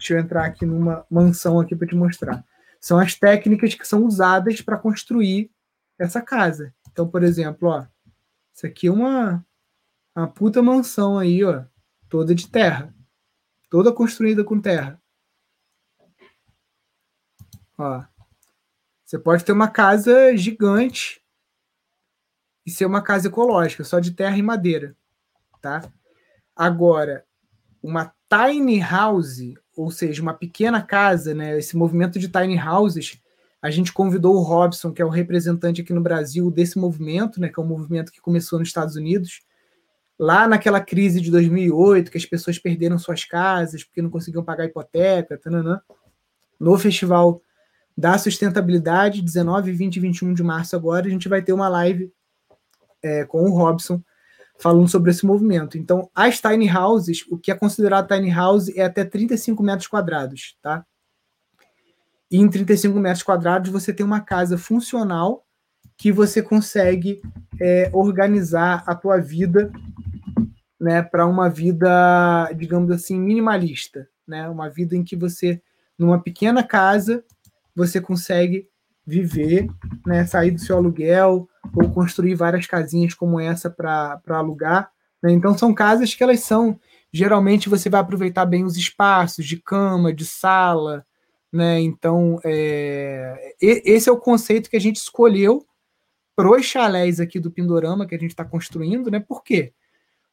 Deixa eu entrar aqui numa mansão aqui para te mostrar. São as técnicas que são usadas para construir essa casa. Então, por exemplo, ó, isso aqui é uma, uma puta mansão aí, ó, toda de terra, toda construída com terra. Ó, você pode ter uma casa gigante e ser uma casa ecológica, só de terra e madeira, tá? Agora, uma tiny house ou seja, uma pequena casa, né? Esse movimento de tiny houses, a gente convidou o Robson, que é o representante aqui no Brasil desse movimento, né? Que é um movimento que começou nos Estados Unidos, lá naquela crise de 2008, que as pessoas perderam suas casas porque não conseguiam pagar hipoteca, tananã. no festival da sustentabilidade, 19, 20 e 21 de março agora, a gente vai ter uma live é, com o Robson falando sobre esse movimento. Então, as tiny houses, o que é considerado tiny house é até 35 metros quadrados, tá? E em 35 metros quadrados você tem uma casa funcional que você consegue é, organizar a tua vida né, para uma vida, digamos assim, minimalista, né? Uma vida em que você, numa pequena casa, você consegue viver, né, sair do seu aluguel ou construir várias casinhas como essa para alugar. Né? Então são casas que elas são geralmente você vai aproveitar bem os espaços de cama, de sala, né? Então é, esse é o conceito que a gente escolheu para os chalés aqui do Pindorama que a gente está construindo, né? Por quê?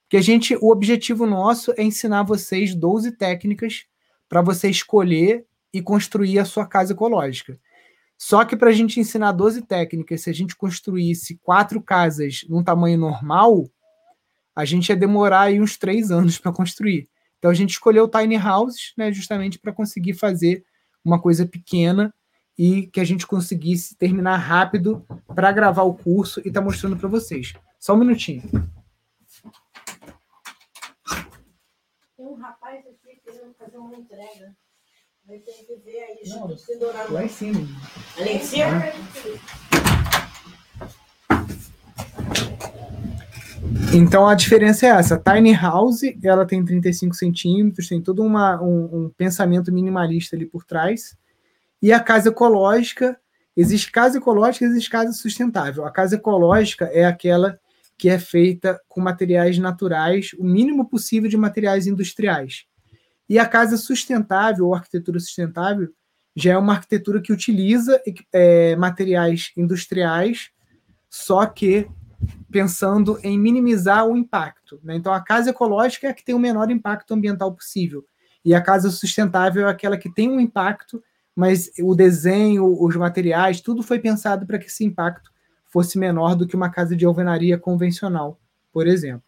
Porque a gente, o objetivo nosso é ensinar vocês 12 técnicas para você escolher e construir a sua casa ecológica. Só que para a gente ensinar 12 técnicas, se a gente construísse quatro casas num tamanho normal, a gente ia demorar aí uns três anos para construir. Então a gente escolheu tiny houses, né, justamente para conseguir fazer uma coisa pequena e que a gente conseguisse terminar rápido para gravar o curso e estar tá mostrando para vocês. Só um minutinho. Tem um rapaz aqui querendo fazer uma entrega. Aí tem que ver aí, Não, lá em cima. Lá em cima? Então a diferença é essa. Tiny House, ela tem 35 centímetros, tem todo uma, um, um, pensamento minimalista ali por trás. E a casa ecológica, existe casa ecológica, existe casa sustentável. A casa ecológica é aquela que é feita com materiais naturais, o mínimo possível de materiais industriais. E a casa sustentável, ou arquitetura sustentável, já é uma arquitetura que utiliza é, materiais industriais, só que pensando em minimizar o impacto. Né? Então, a casa ecológica é a que tem o menor impacto ambiental possível. E a casa sustentável é aquela que tem um impacto, mas o desenho, os materiais, tudo foi pensado para que esse impacto fosse menor do que uma casa de alvenaria convencional, por exemplo.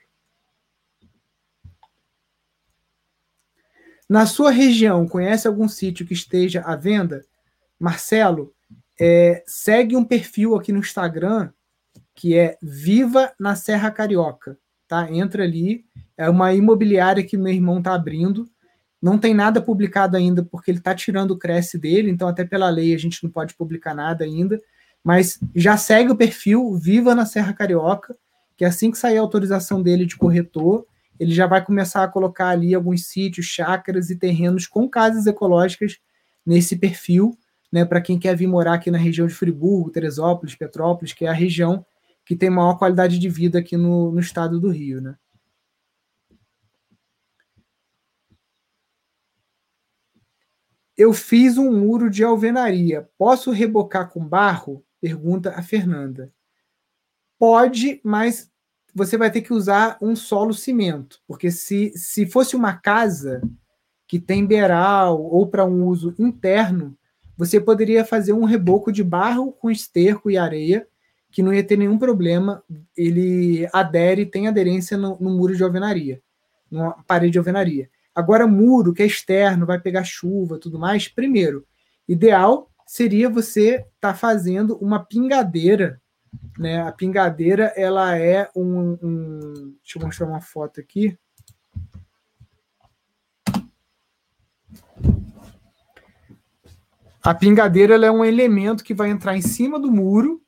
Na sua região, conhece algum sítio que esteja à venda? Marcelo, é, segue um perfil aqui no Instagram que é Viva na Serra Carioca, tá? Entra ali, é uma imobiliária que meu irmão tá abrindo. Não tem nada publicado ainda porque ele tá tirando o Cresce dele, então até pela lei a gente não pode publicar nada ainda, mas já segue o perfil Viva na Serra Carioca, que assim que sair a autorização dele de corretor, ele já vai começar a colocar ali alguns sítios, chácaras e terrenos com casas ecológicas nesse perfil, né, para quem quer vir morar aqui na região de Friburgo, Teresópolis, Petrópolis, que é a região que tem maior qualidade de vida aqui no, no estado do Rio, né? Eu fiz um muro de alvenaria. Posso rebocar com barro? Pergunta a Fernanda. Pode, mas você vai ter que usar um solo cimento, porque se, se fosse uma casa que tem beiral ou para um uso interno, você poderia fazer um reboco de barro com esterco e areia, que não ia ter nenhum problema, ele adere, tem aderência no, no muro de alvenaria, numa parede de alvenaria. Agora, muro que é externo, vai pegar chuva, tudo mais, primeiro, ideal seria você estar tá fazendo uma pingadeira né? A pingadeira ela é um, um, Deixa eu mostrar uma foto aqui. A pingadeira é um elemento que vai entrar em cima do muro,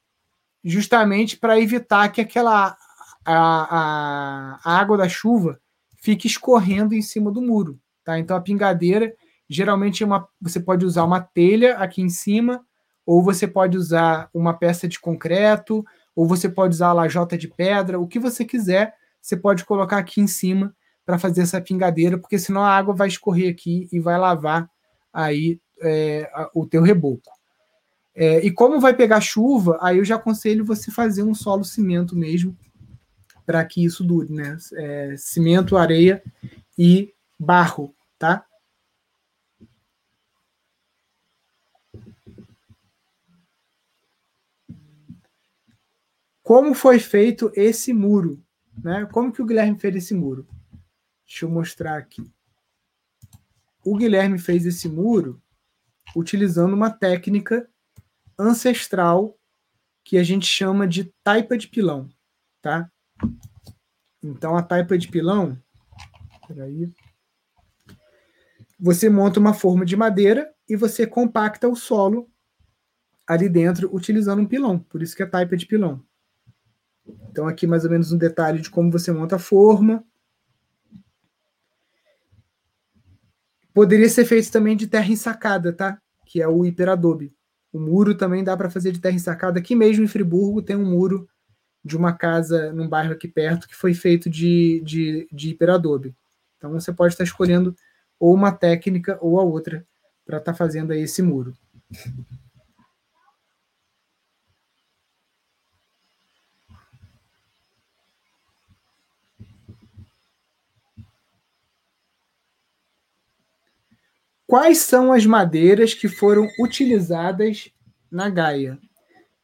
justamente para evitar que aquela a, a, a, água da chuva fique escorrendo em cima do muro. Tá? Então a pingadeira geralmente é uma, você pode usar uma telha aqui em cima ou você pode usar uma peça de concreto, ou você pode usar a lajota de pedra, o que você quiser, você pode colocar aqui em cima para fazer essa pingadeira, porque senão a água vai escorrer aqui e vai lavar aí é, o teu reboco. É, e como vai pegar chuva, aí eu já aconselho você fazer um solo cimento mesmo, para que isso dure, né? É, cimento, areia e barro, tá? como foi feito esse muro, né? Como que o Guilherme fez esse muro? Deixa eu mostrar aqui. O Guilherme fez esse muro utilizando uma técnica ancestral que a gente chama de taipa de pilão, tá? Então a taipa de pilão, você monta uma forma de madeira e você compacta o solo ali dentro utilizando um pilão, por isso que é taipa de pilão. Então, aqui mais ou menos um detalhe de como você monta a forma. Poderia ser feito também de terra ensacada, tá? Que é o hiperadobe. O muro também dá para fazer de terra ensacada. Aqui mesmo em Friburgo tem um muro de uma casa num bairro aqui perto que foi feito de, de, de hiperadobe. Então você pode estar escolhendo ou uma técnica ou a outra para estar tá fazendo aí esse muro. Quais são as madeiras que foram utilizadas na Gaia?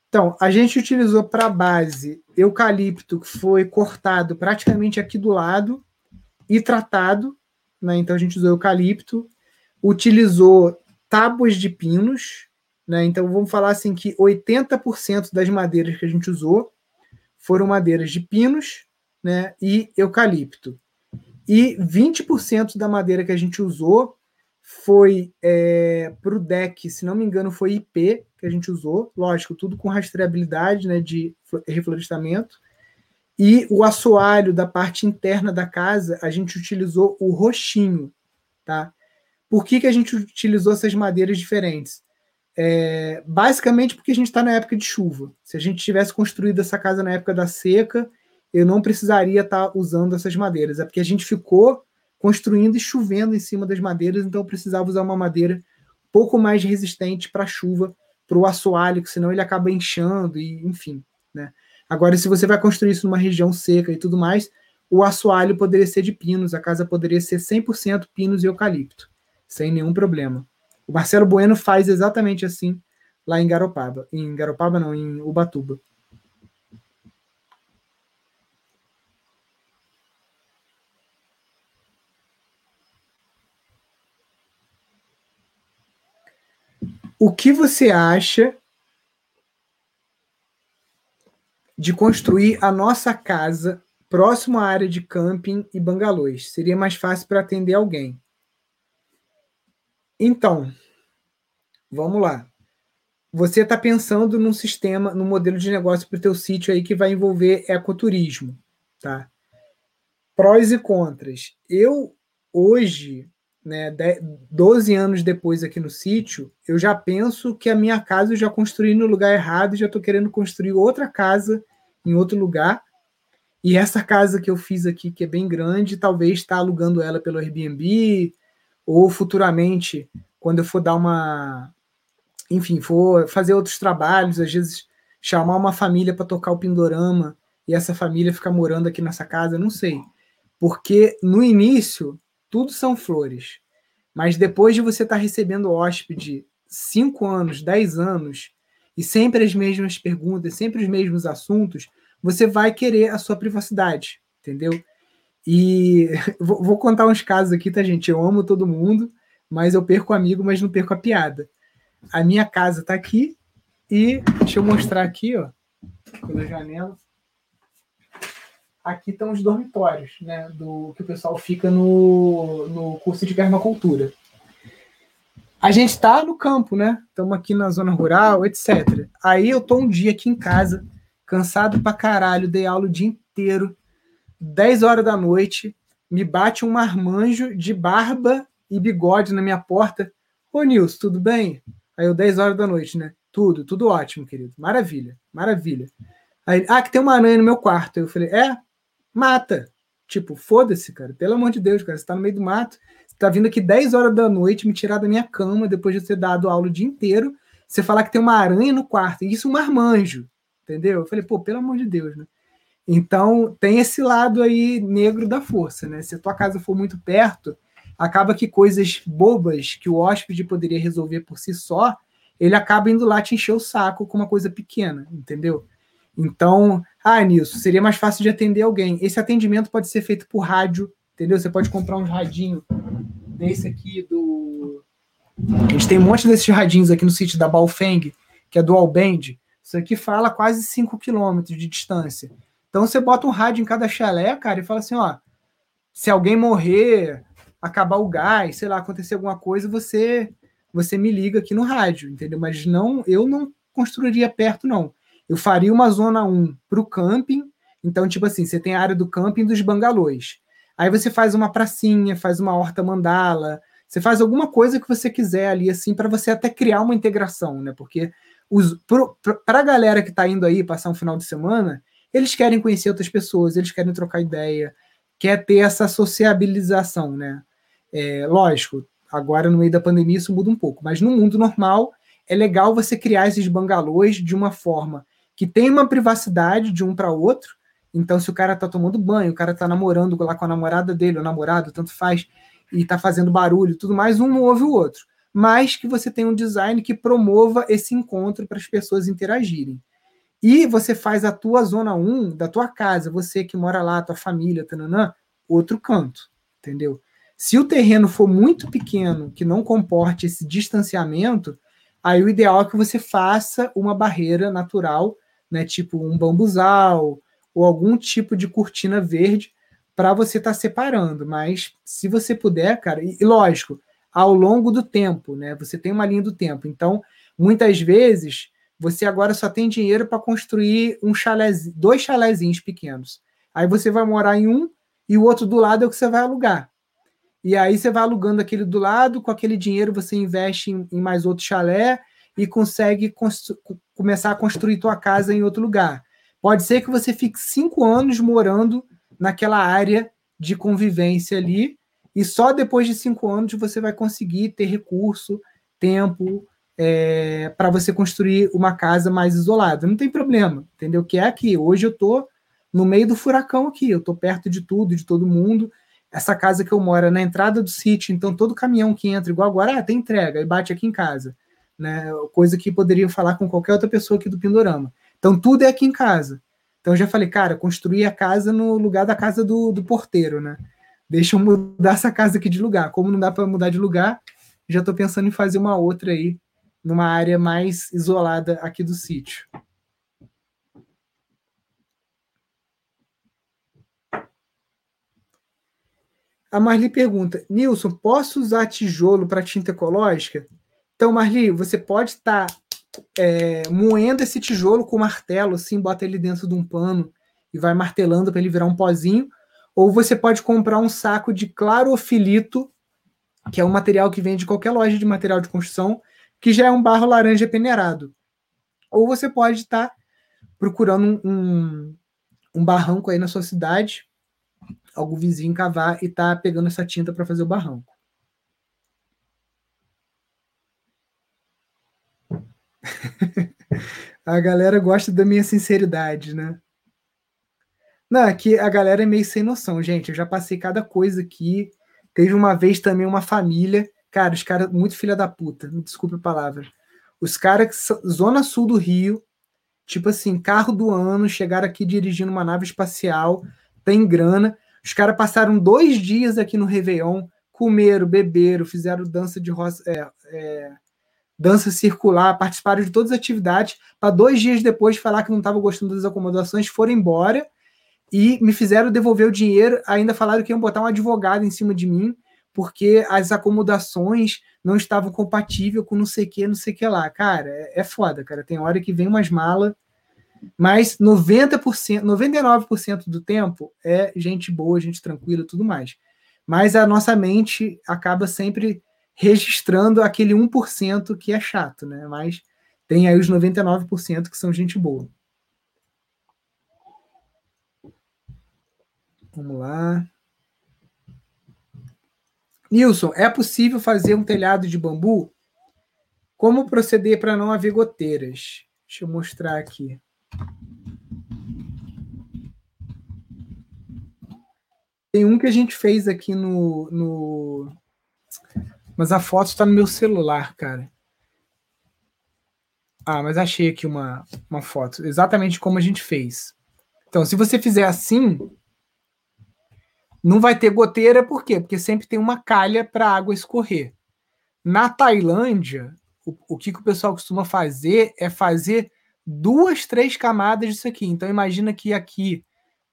Então, a gente utilizou para base eucalipto, que foi cortado praticamente aqui do lado e tratado. Né? Então, a gente usou eucalipto, utilizou tábuas de pinos. Né? Então, vamos falar assim que 80% das madeiras que a gente usou foram madeiras de pinos né? e eucalipto. E 20% da madeira que a gente usou foi é, para o deck, se não me engano, foi IP que a gente usou, lógico, tudo com rastreabilidade né, de reflorestamento. E o assoalho da parte interna da casa, a gente utilizou o roxinho. Tá? Por que, que a gente utilizou essas madeiras diferentes? É, basicamente porque a gente está na época de chuva. Se a gente tivesse construído essa casa na época da seca, eu não precisaria estar tá usando essas madeiras. É porque a gente ficou construindo e chovendo em cima das madeiras, então precisava usar uma madeira pouco mais resistente para a chuva, para o assoalho, senão ele acaba inchando e enfim, né? Agora, se você vai construir isso numa região seca e tudo mais, o assoalho poderia ser de pinos, a casa poderia ser 100% pinos e eucalipto, sem nenhum problema. O Marcelo Bueno faz exatamente assim lá em Garopaba, em Garopaba não, em Ubatuba. O que você acha de construir a nossa casa próximo à área de camping e bangalôs? Seria mais fácil para atender alguém. Então, vamos lá. Você está pensando num sistema, num modelo de negócio para o teu sítio aí que vai envolver ecoturismo, tá? Prós e contras. Eu hoje né, 12 anos depois aqui no sítio, eu já penso que a minha casa eu já construí no lugar errado e já estou querendo construir outra casa em outro lugar. E essa casa que eu fiz aqui, que é bem grande, talvez está alugando ela pelo Airbnb, ou futuramente, quando eu for dar uma. Enfim, for fazer outros trabalhos, às vezes chamar uma família para tocar o Pindorama e essa família ficar morando aqui nessa casa, não sei. Porque no início tudo são flores. Mas depois de você estar tá recebendo hóspede 5 anos, 10 anos, e sempre as mesmas perguntas, sempre os mesmos assuntos, você vai querer a sua privacidade, entendeu? E vou contar uns casos aqui, tá, gente? Eu amo todo mundo, mas eu perco amigo, mas não perco a piada. A minha casa tá aqui e deixa eu mostrar aqui, ó, pela janela aqui estão os dormitórios, né, do que o pessoal fica no, no curso de permacultura. A gente está no campo, né? Estamos aqui na zona rural, etc. Aí eu tô um dia aqui em casa, cansado pra caralho, dei aula o dia inteiro, 10 horas da noite, me bate um marmanjo de barba e bigode na minha porta. Ô Nilson, tudo bem? Aí eu 10 horas da noite, né? Tudo, tudo ótimo, querido. Maravilha, maravilha. Aí, ah, que tem uma aranha no meu quarto. Eu falei, é? Mata. Tipo, foda-se, cara. Pelo amor de Deus, cara. Você tá no meio do mato. Você tá vindo aqui 10 horas da noite me tirar da minha cama depois de ter dado aula o dia inteiro. Você falar que tem uma aranha no quarto. E isso um marmanjo. Entendeu? Eu falei, pô, pelo amor de Deus, né? Então, tem esse lado aí negro da força, né? Se a tua casa for muito perto, acaba que coisas bobas que o hóspede poderia resolver por si só, ele acaba indo lá te encher o saco com uma coisa pequena, entendeu? Então, ah, Nilson, seria mais fácil de atender alguém. Esse atendimento pode ser feito por rádio, entendeu? Você pode comprar um radinho desse aqui do. A gente tem um monte desses radinhos aqui no sítio da Baofeng, que é dual band. Isso aqui fala quase 5 km de distância. Então você bota um rádio em cada chalé, cara, e fala assim: ó, se alguém morrer, acabar o gás, sei lá, acontecer alguma coisa, você você me liga aqui no rádio, entendeu? Mas não, eu não construiria perto, não eu faria uma zona 1 para o camping. Então, tipo assim, você tem a área do camping dos bangalôs. Aí você faz uma pracinha, faz uma horta mandala, você faz alguma coisa que você quiser ali, assim, para você até criar uma integração, né? Porque para a galera que está indo aí passar um final de semana, eles querem conhecer outras pessoas, eles querem trocar ideia, quer ter essa sociabilização, né? É, lógico, agora no meio da pandemia isso muda um pouco, mas no mundo normal é legal você criar esses bangalôs de uma forma que tem uma privacidade de um para outro. Então, se o cara tá tomando banho, o cara tá namorando lá com a namorada dele, o namorado, tanto faz, e tá fazendo barulho tudo mais, um não ouve o outro. Mas que você tem um design que promova esse encontro para as pessoas interagirem. E você faz a tua zona 1 da tua casa, você que mora lá, tua família, tananã, outro canto, entendeu? Se o terreno for muito pequeno, que não comporte esse distanciamento, aí o ideal é que você faça uma barreira natural né, tipo um bambuzal ou algum tipo de cortina verde para você estar tá separando. Mas se você puder, cara, e, lógico, ao longo do tempo, né? Você tem uma linha do tempo. Então, muitas vezes você agora só tem dinheiro para construir um chalés, dois chalézinhos pequenos. Aí você vai morar em um e o outro do lado é o que você vai alugar. E aí você vai alugando aquele do lado, com aquele dinheiro você investe em, em mais outro chalé e consegue começar a construir tua casa em outro lugar. Pode ser que você fique cinco anos morando naquela área de convivência ali, e só depois de cinco anos você vai conseguir ter recurso, tempo é, para você construir uma casa mais isolada. Não tem problema, entendeu? Que é aqui. Hoje eu tô no meio do furacão aqui, eu tô perto de tudo, de todo mundo. Essa casa que eu moro é na entrada do sítio, então todo caminhão que entra, igual agora, ah, tem entrega, e bate aqui em casa né? Coisa que poderia falar com qualquer outra pessoa aqui do Pindorama. Então tudo é aqui em casa. Então eu já falei, cara, construir a casa no lugar da casa do, do porteiro, né? Deixa eu mudar essa casa aqui de lugar. Como não dá para mudar de lugar, já estou pensando em fazer uma outra aí, numa área mais isolada aqui do sítio. A Marli pergunta: Nilson, posso usar tijolo para tinta ecológica? Então, Marli, você pode estar tá, é, moendo esse tijolo com martelo, assim, bota ele dentro de um pano e vai martelando para ele virar um pozinho. Ou você pode comprar um saco de clarofilito, que é um material que vem de qualquer loja de material de construção, que já é um barro laranja peneirado. Ou você pode estar tá procurando um, um barranco aí na sua cidade algum vizinho cavar e tá pegando essa tinta para fazer o barranco. a galera gosta da minha sinceridade, né? Não, é que a galera é meio sem noção, gente. Eu já passei cada coisa aqui. Teve uma vez também uma família. Cara, os caras, muito filha da puta, me desculpe a palavra. Os caras, zona sul do Rio, tipo assim, carro do ano, chegaram aqui dirigindo uma nave espacial, tem grana. Os caras passaram dois dias aqui no Réveillon, comeram, beberam, fizeram dança de roça, é, é, dança circular, participaram de todas as atividades, para dois dias depois falar que não estavam gostando das acomodações, foram embora e me fizeram devolver o dinheiro, ainda falaram que iam botar um advogado em cima de mim, porque as acomodações não estavam compatíveis com não sei o que, não sei o que lá. Cara, é, é foda, cara. Tem hora que vem umas malas mas 90%, 99% do tempo é gente boa, gente tranquila, tudo mais. Mas a nossa mente acaba sempre registrando aquele 1% que é chato, né? Mas tem aí os 99% que são gente boa. Vamos lá. Nilson, é possível fazer um telhado de bambu? Como proceder para não haver goteiras? Deixa eu mostrar aqui. Tem um que a gente fez aqui no. no... Mas a foto está no meu celular, cara. Ah, mas achei aqui uma, uma foto. Exatamente como a gente fez. Então, se você fizer assim, não vai ter goteira, por quê? Porque sempre tem uma calha para a água escorrer. Na Tailândia, o, o que, que o pessoal costuma fazer é fazer duas, três camadas disso aqui. Então imagina que aqui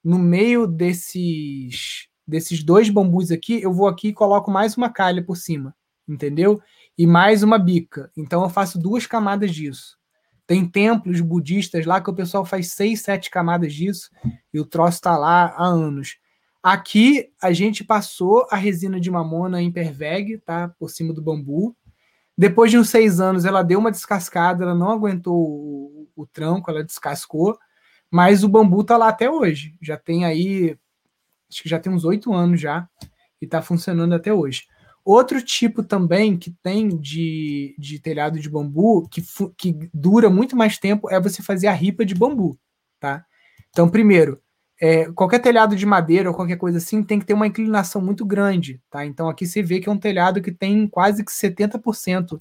no meio desses desses dois bambus aqui, eu vou aqui e coloco mais uma calha por cima, entendeu? E mais uma bica. Então eu faço duas camadas disso. Tem templos budistas lá que o pessoal faz seis, sete camadas disso e o troço está lá há anos. Aqui a gente passou a resina de mamona em perveg, tá? Por cima do bambu. Depois de uns seis anos, ela deu uma descascada, ela não aguentou o, o tranco, ela descascou, mas o bambu tá lá até hoje. Já tem aí, acho que já tem uns oito anos já, e tá funcionando até hoje. Outro tipo também que tem de, de telhado de bambu, que, que dura muito mais tempo, é você fazer a ripa de bambu, tá? Então, primeiro, é, qualquer telhado de madeira ou qualquer coisa assim tem que ter uma inclinação muito grande, tá? Então aqui você vê que é um telhado que tem quase que 70%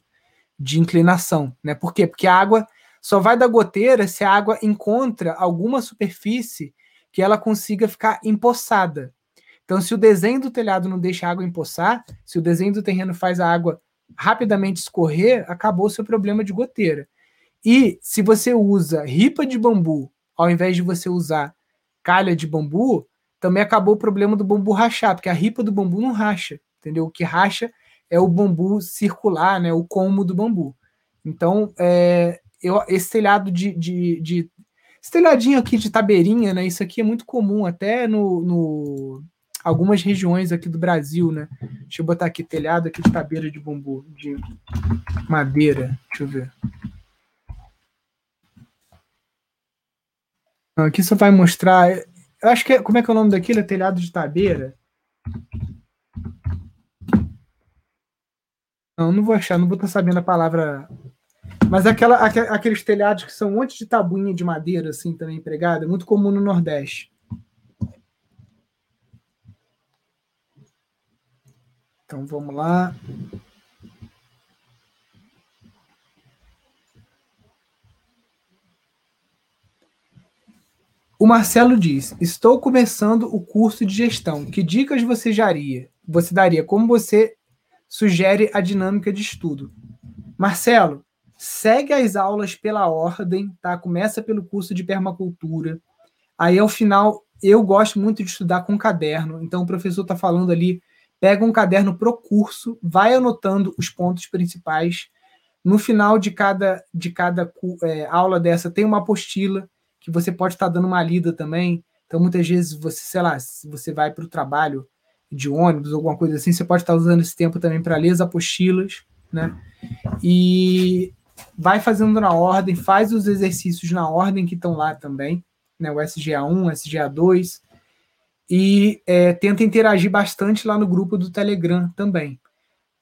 de inclinação, né? Por quê? Porque a água só vai da goteira se a água encontra alguma superfície que ela consiga ficar empoçada. Então, se o desenho do telhado não deixa a água empoçar, se o desenho do terreno faz a água rapidamente escorrer, acabou o seu problema de goteira. E se você usa ripa de bambu, ao invés de você usar calha de bambu, também acabou o problema do bambu rachar, porque a ripa do bambu não racha, entendeu? O que racha é o bambu circular, né? O como do bambu. Então, é, eu, esse telhado de, de, de, Esse telhadinho aqui de tabeirinha, né? Isso aqui é muito comum até no, no algumas regiões aqui do Brasil, né? Deixa eu botar aqui telhado aqui de tabeira de bambu, de madeira. Deixa eu ver. Aqui só vai mostrar. Eu acho que é, como é que é o nome daquilo? É telhado de tabeira? Não, não vou achar, não vou estar sabendo a palavra. Mas aquela, aqueles telhados que são um monte de tabuinha de madeira, assim, também empregada, é muito comum no Nordeste. Então vamos lá. O Marcelo diz: Estou começando o curso de gestão. Que dicas você daria? Você daria? Como você sugere a dinâmica de estudo? Marcelo, segue as aulas pela ordem, tá? Começa pelo curso de permacultura. Aí ao final, eu gosto muito de estudar com caderno. Então o professor está falando ali pega um caderno pro curso, vai anotando os pontos principais. No final de cada, de cada é, aula dessa tem uma apostila que você pode estar tá dando uma lida também. Então, muitas vezes, você, sei lá, se você vai para o trabalho de ônibus, alguma coisa assim, você pode estar tá usando esse tempo também para ler as apostilas, né? E vai fazendo na ordem, faz os exercícios na ordem que estão lá também, né? O SGA1, SGA2, e é, tenta interagir bastante lá no grupo do Telegram também.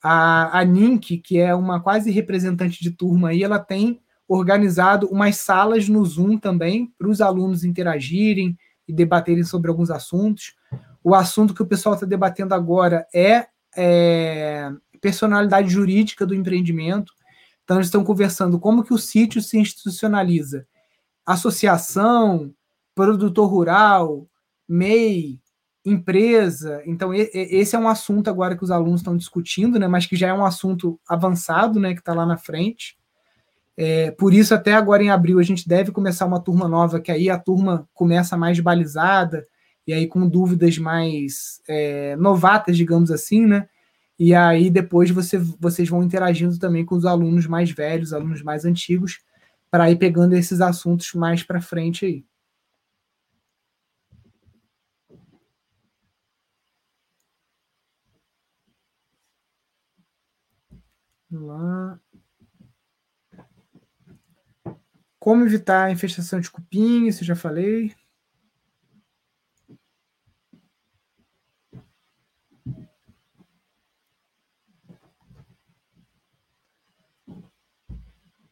A, a Nink, que é uma quase representante de turma aí, ela tem organizado umas salas no Zoom também para os alunos interagirem e debaterem sobre alguns assuntos. O assunto que o pessoal está debatendo agora é, é personalidade jurídica do empreendimento. Então, eles estão conversando como que o sítio se institucionaliza. Associação, produtor rural, MEI, empresa. Então, esse é um assunto agora que os alunos estão discutindo, né, mas que já é um assunto avançado, né, que está lá na frente. É, por isso, até agora em abril, a gente deve começar uma turma nova, que aí a turma começa mais balizada, e aí com dúvidas mais é, novatas, digamos assim, né? E aí depois você, vocês vão interagindo também com os alunos mais velhos, alunos mais antigos, para ir pegando esses assuntos mais para frente aí. Vamos lá. Como evitar a infestação de cupim, isso eu já falei.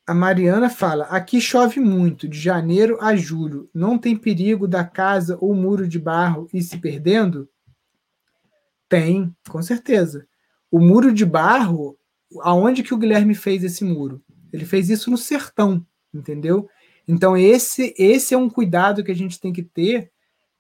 A Mariana fala: aqui chove muito, de janeiro a julho. Não tem perigo da casa ou muro de barro ir se perdendo? Tem, com certeza. O muro de barro, aonde que o Guilherme fez esse muro? Ele fez isso no sertão, entendeu? Então esse esse é um cuidado que a gente tem que ter,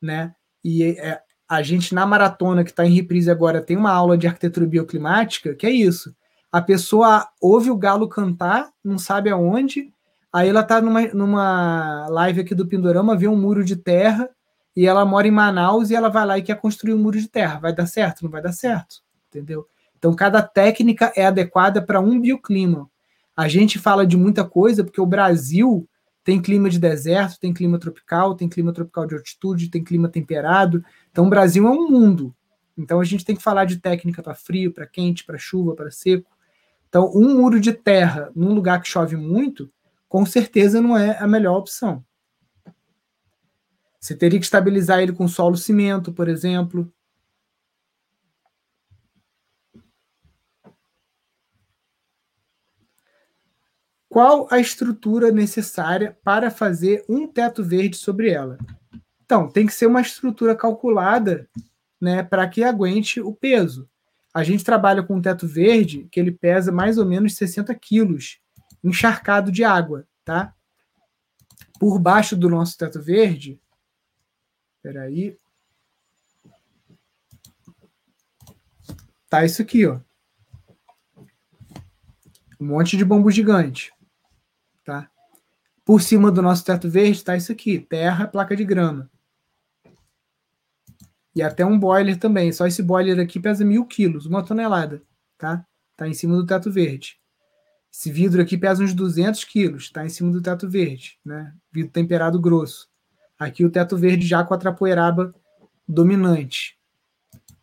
né? E é, a gente na maratona que está em reprise agora tem uma aula de arquitetura bioclimática que é isso a pessoa ouve o galo cantar, não sabe aonde, aí ela tá numa, numa live aqui do Pindorama, vê um muro de terra, e ela mora em Manaus e ela vai lá e quer construir um muro de terra. Vai dar certo? Não vai dar certo, entendeu? Então, cada técnica é adequada para um bioclima. A gente fala de muita coisa porque o Brasil tem clima de deserto, tem clima tropical, tem clima tropical de altitude, tem clima temperado. Então, o Brasil é um mundo. Então, a gente tem que falar de técnica para frio, para quente, para chuva, para seco. Então, um muro de terra num lugar que chove muito, com certeza não é a melhor opção. Você teria que estabilizar ele com solo cimento, por exemplo. Qual a estrutura necessária para fazer um teto verde sobre ela? Então, tem que ser uma estrutura calculada né, para que aguente o peso. A gente trabalha com um teto verde que ele pesa mais ou menos 60 quilos, encharcado de água, tá? Por baixo do nosso teto verde, peraí, tá isso aqui, ó. Um monte de bambu gigante, tá? Por cima do nosso teto verde tá isso aqui, terra, placa de grama. E até um boiler também. Só esse boiler aqui pesa mil quilos, uma tonelada, tá? Tá em cima do teto verde. Esse vidro aqui pesa uns 200 quilos, tá em cima do teto verde, né? Vidro temperado grosso. Aqui o teto verde já com a trapoeraba dominante.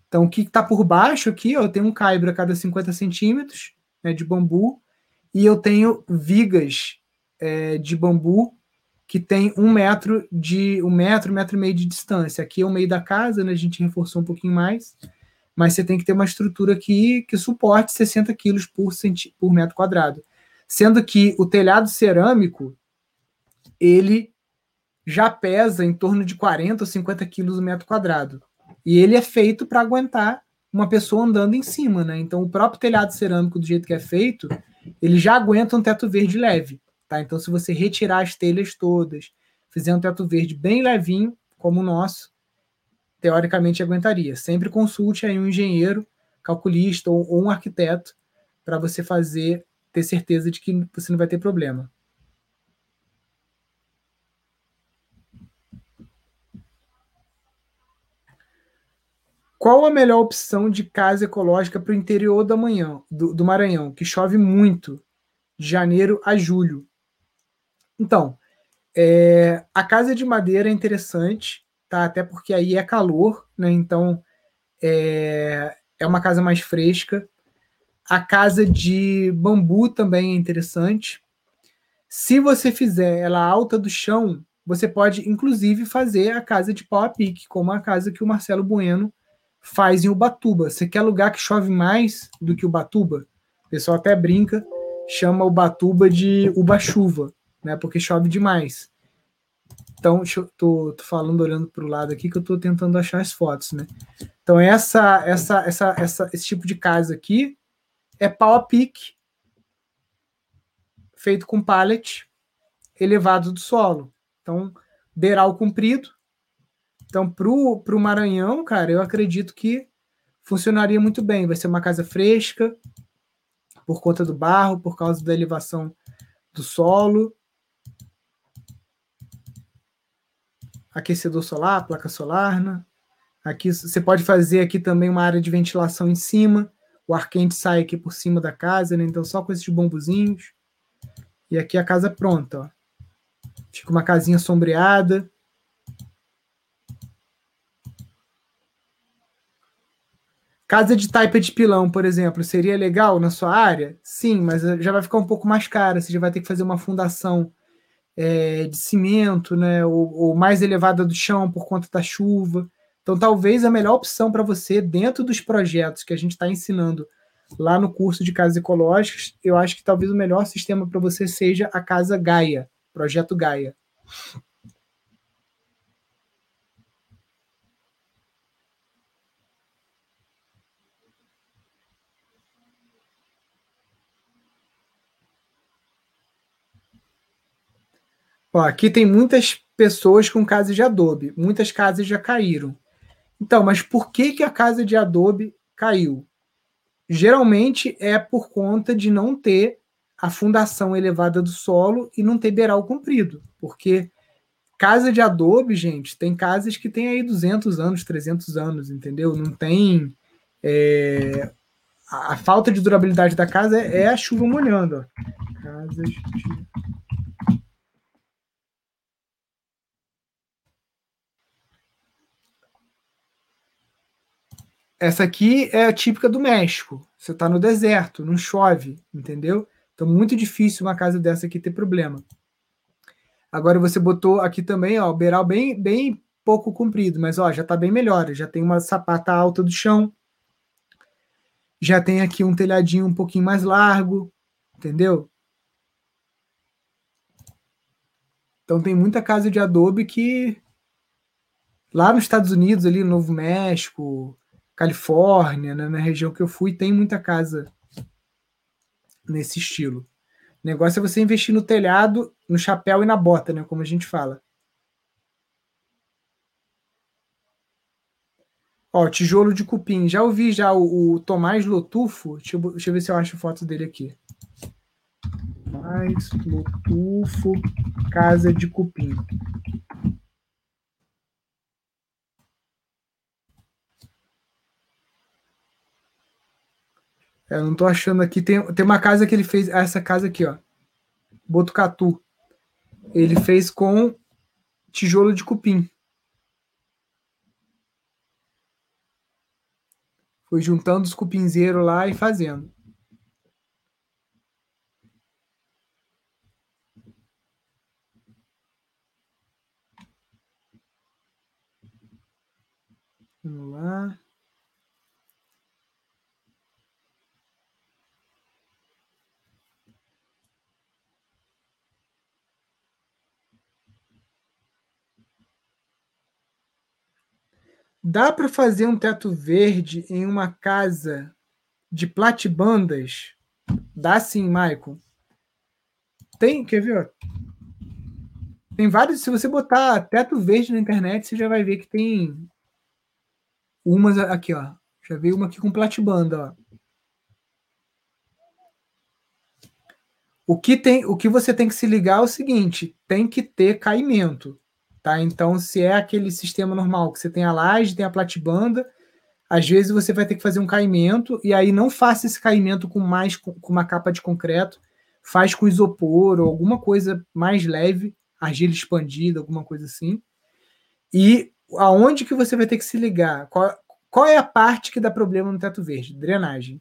Então, o que está por baixo aqui, eu tenho um caibro a cada 50 centímetros né, de bambu e eu tenho vigas é, de bambu que tem um metro de um metro, metro e meio de distância. Aqui é o meio da casa, né? A gente reforçou um pouquinho mais, mas você tem que ter uma estrutura aqui que suporte 60 quilos por, por metro quadrado. Sendo que o telhado cerâmico ele já pesa em torno de 40 ou 50 quilos o metro quadrado. E ele é feito para aguentar uma pessoa andando em cima, né? Então o próprio telhado cerâmico, do jeito que é feito, ele já aguenta um teto verde leve. Tá? Então, se você retirar as telhas todas, fizer um teto verde bem levinho, como o nosso, teoricamente aguentaria. Sempre consulte aí um engenheiro, calculista ou, ou um arquiteto para você fazer, ter certeza de que você não vai ter problema. Qual a melhor opção de casa ecológica para o interior do Maranhão, que chove muito, de janeiro a julho? Então, é, a casa de madeira é interessante, tá? Até porque aí é calor, né? Então é, é uma casa mais fresca. A casa de bambu também é interessante. Se você fizer ela alta do chão, você pode inclusive fazer a casa de pau a pique, como a casa que o Marcelo Bueno faz em Ubatuba. Você quer lugar que chove mais do que Ubatuba? O pessoal até brinca, chama Ubatuba de Uba-chuva, né? Porque chove demais. Então, eu, tô, tô, falando olhando para o lado aqui que eu estou tentando achar as fotos, né? Então, essa, essa, essa, essa, esse tipo de casa aqui é pau a pique, feito com pallet elevado do solo. Então, beiral comprido, então, pro, pro Maranhão, cara, eu acredito que funcionaria muito bem. Vai ser uma casa fresca, por conta do barro, por causa da elevação do solo. Aquecedor solar, placa solar, né? Aqui você pode fazer aqui também uma área de ventilação em cima. O ar quente sai aqui por cima da casa, né? Então só com esses bombozinhos. E aqui a casa pronta, ó. Fica uma casinha sombreada. Casa de taipa de pilão, por exemplo, seria legal na sua área? Sim, mas já vai ficar um pouco mais cara. Você já vai ter que fazer uma fundação é, de cimento, né? Ou, ou, mais elevada do chão por conta da chuva. Então, talvez a melhor opção para você, dentro dos projetos que a gente está ensinando lá no curso de casas ecológicas, eu acho que talvez o melhor sistema para você seja a Casa Gaia, Projeto Gaia. Ó, aqui tem muitas pessoas com casas de adobe. Muitas casas já caíram. Então, mas por que, que a casa de adobe caiu? Geralmente é por conta de não ter a fundação elevada do solo e não ter beiral comprido. Porque casa de adobe, gente, tem casas que tem aí 200 anos, 300 anos, entendeu? Não tem. É, a, falta de durabilidade da casa é, é a chuva molhando. Ó. Casas de Essa aqui é a típica do México. Você está no deserto, não chove, entendeu? Então, muito difícil uma casa dessa aqui ter problema. Agora você botou aqui também, ó, o beiral bem, bem pouco comprido, mas ó, já está bem melhor. Já tem uma sapata alta do chão. Já tem aqui um telhadinho um pouquinho mais largo, entendeu? Então tem muita casa de adobe que lá nos Estados Unidos, ali no Novo México, Califórnia, né, na região que eu fui, tem muita casa nesse estilo. O negócio é você investir no telhado, no chapéu e na bota, né, como a gente fala. Ó, tijolo de cupim. Já ouvi já o, o Tomás Lotufo. Deixa eu, deixa eu ver se eu acho foto dele aqui. Tomás Lotufo, casa de cupim. Eu não tô achando aqui. Tem, tem uma casa que ele fez. Essa casa aqui, ó. Botucatu. Ele fez com tijolo de cupim. Foi juntando os cupinzeiros lá e fazendo. Vamos lá. Dá para fazer um teto verde em uma casa de platibandas? Dá sim, Michael. Tem, quer ver? Tem vários. Se você botar teto verde na internet, você já vai ver que tem umas aqui, ó. Já veio uma aqui com platibanda, ó. O que, tem, o que você tem que se ligar é o seguinte: tem que ter caimento. Tá? Então, se é aquele sistema normal que você tem a laje, tem a platibanda, às vezes você vai ter que fazer um caimento, e aí não faça esse caimento com mais com uma capa de concreto, faz com isopor ou alguma coisa mais leve, argila expandida, alguma coisa assim. E aonde que você vai ter que se ligar? Qual, qual é a parte que dá problema no teto verde? Drenagem.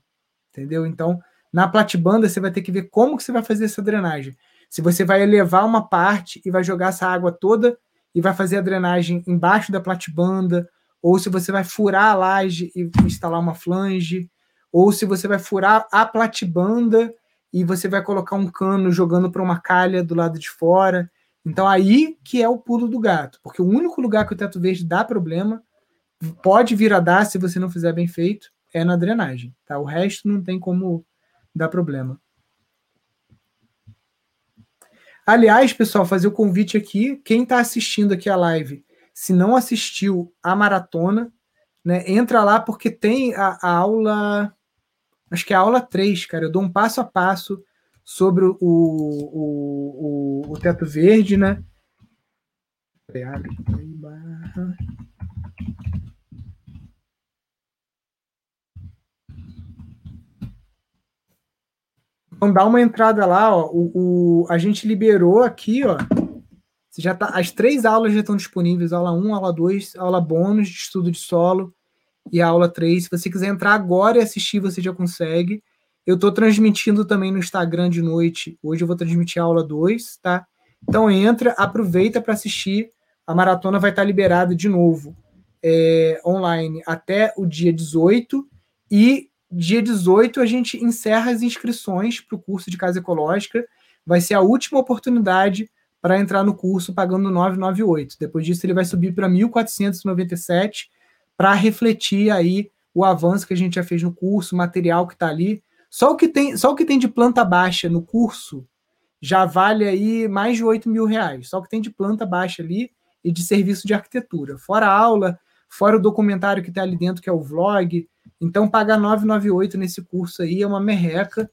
Entendeu? Então, na platibanda, você vai ter que ver como que você vai fazer essa drenagem. Se você vai elevar uma parte e vai jogar essa água toda e vai fazer a drenagem embaixo da platibanda, ou se você vai furar a laje e instalar uma flange, ou se você vai furar a platibanda e você vai colocar um cano jogando para uma calha do lado de fora. Então aí que é o pulo do gato, porque o único lugar que o teto verde dá problema, pode vir a dar se você não fizer bem feito, é na drenagem, tá? O resto não tem como dar problema. Aliás, pessoal, fazer o convite aqui, quem está assistindo aqui a live se não assistiu a maratona, né, entra lá porque tem a, a aula, acho que é a aula 3, cara. Eu dou um passo a passo sobre o, o, o, o teto verde, né? Então dá uma entrada lá, ó. O, o, a gente liberou aqui, ó. Você já tá, as três aulas já estão disponíveis: aula 1, aula 2, aula bônus de estudo de solo e a aula 3. Se você quiser entrar agora e assistir, você já consegue. Eu estou transmitindo também no Instagram de noite. Hoje eu vou transmitir a aula 2, tá? Então entra, aproveita para assistir. A maratona vai estar tá liberada de novo é, online até o dia 18 e dia 18 a gente encerra as inscrições para o curso de casa ecológica. Vai ser a última oportunidade para entrar no curso pagando 998. Depois disso, ele vai subir para 1.497 para refletir aí o avanço que a gente já fez no curso, o material que está ali. Só o que tem, só o que tem de planta baixa no curso já vale aí mais de 8 mil reais. Só o que tem de planta baixa ali e de serviço de arquitetura. Fora a aula, fora o documentário que está ali dentro, que é o vlog. Então, pagar 998 nesse curso aí é uma merreca,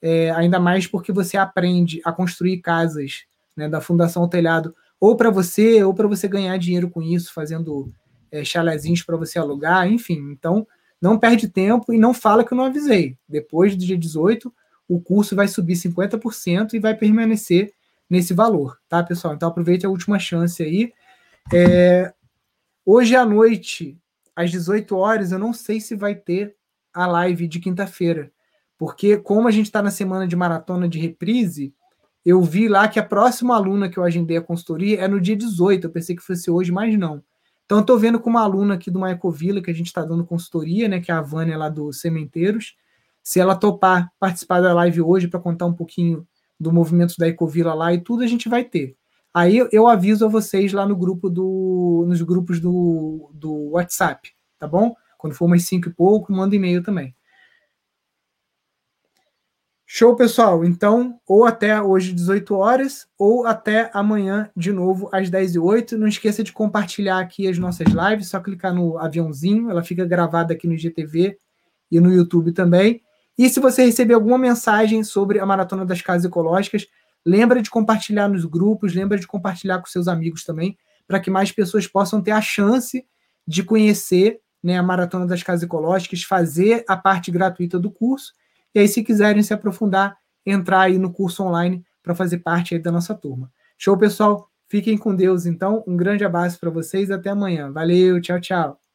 é, ainda mais porque você aprende a construir casas né, da Fundação Telhado, ou para você, ou para você ganhar dinheiro com isso, fazendo é, chalezinhos para você alugar, enfim. Então, não perde tempo e não fala que eu não avisei. Depois do dia 18, o curso vai subir 50% e vai permanecer nesse valor, tá, pessoal? Então, aproveite a última chance aí. É, hoje à noite, às 18 horas, eu não sei se vai ter a live de quinta-feira, porque como a gente está na semana de maratona de reprise, eu vi lá que a próxima aluna que eu agendei a consultoria é no dia 18. Eu pensei que fosse hoje, mas não. Então, eu estou vendo com uma aluna aqui do uma Ecovila, que a gente está dando consultoria, né? Que é a Vânia lá do Sementeiros. Se ela topar participar da live hoje para contar um pouquinho do movimento da Ecovila lá e tudo, a gente vai ter. Aí eu aviso a vocês lá no grupo do, nos grupos do, do WhatsApp, tá bom? Quando for umas 5 e pouco, manda e-mail também. Show, pessoal. Então, ou até hoje, 18 horas, ou até amanhã, de novo, às 10 e 08 Não esqueça de compartilhar aqui as nossas lives, só clicar no aviãozinho, ela fica gravada aqui no GTV e no YouTube também. E se você receber alguma mensagem sobre a Maratona das Casas Ecológicas, lembra de compartilhar nos grupos, lembra de compartilhar com seus amigos também, para que mais pessoas possam ter a chance de conhecer né, a Maratona das Casas Ecológicas, fazer a parte gratuita do curso e aí, se quiserem se aprofundar, entrar aí no curso online para fazer parte aí da nossa turma. Show, pessoal? Fiquem com Deus, então. Um grande abraço para vocês. Até amanhã. Valeu, tchau, tchau.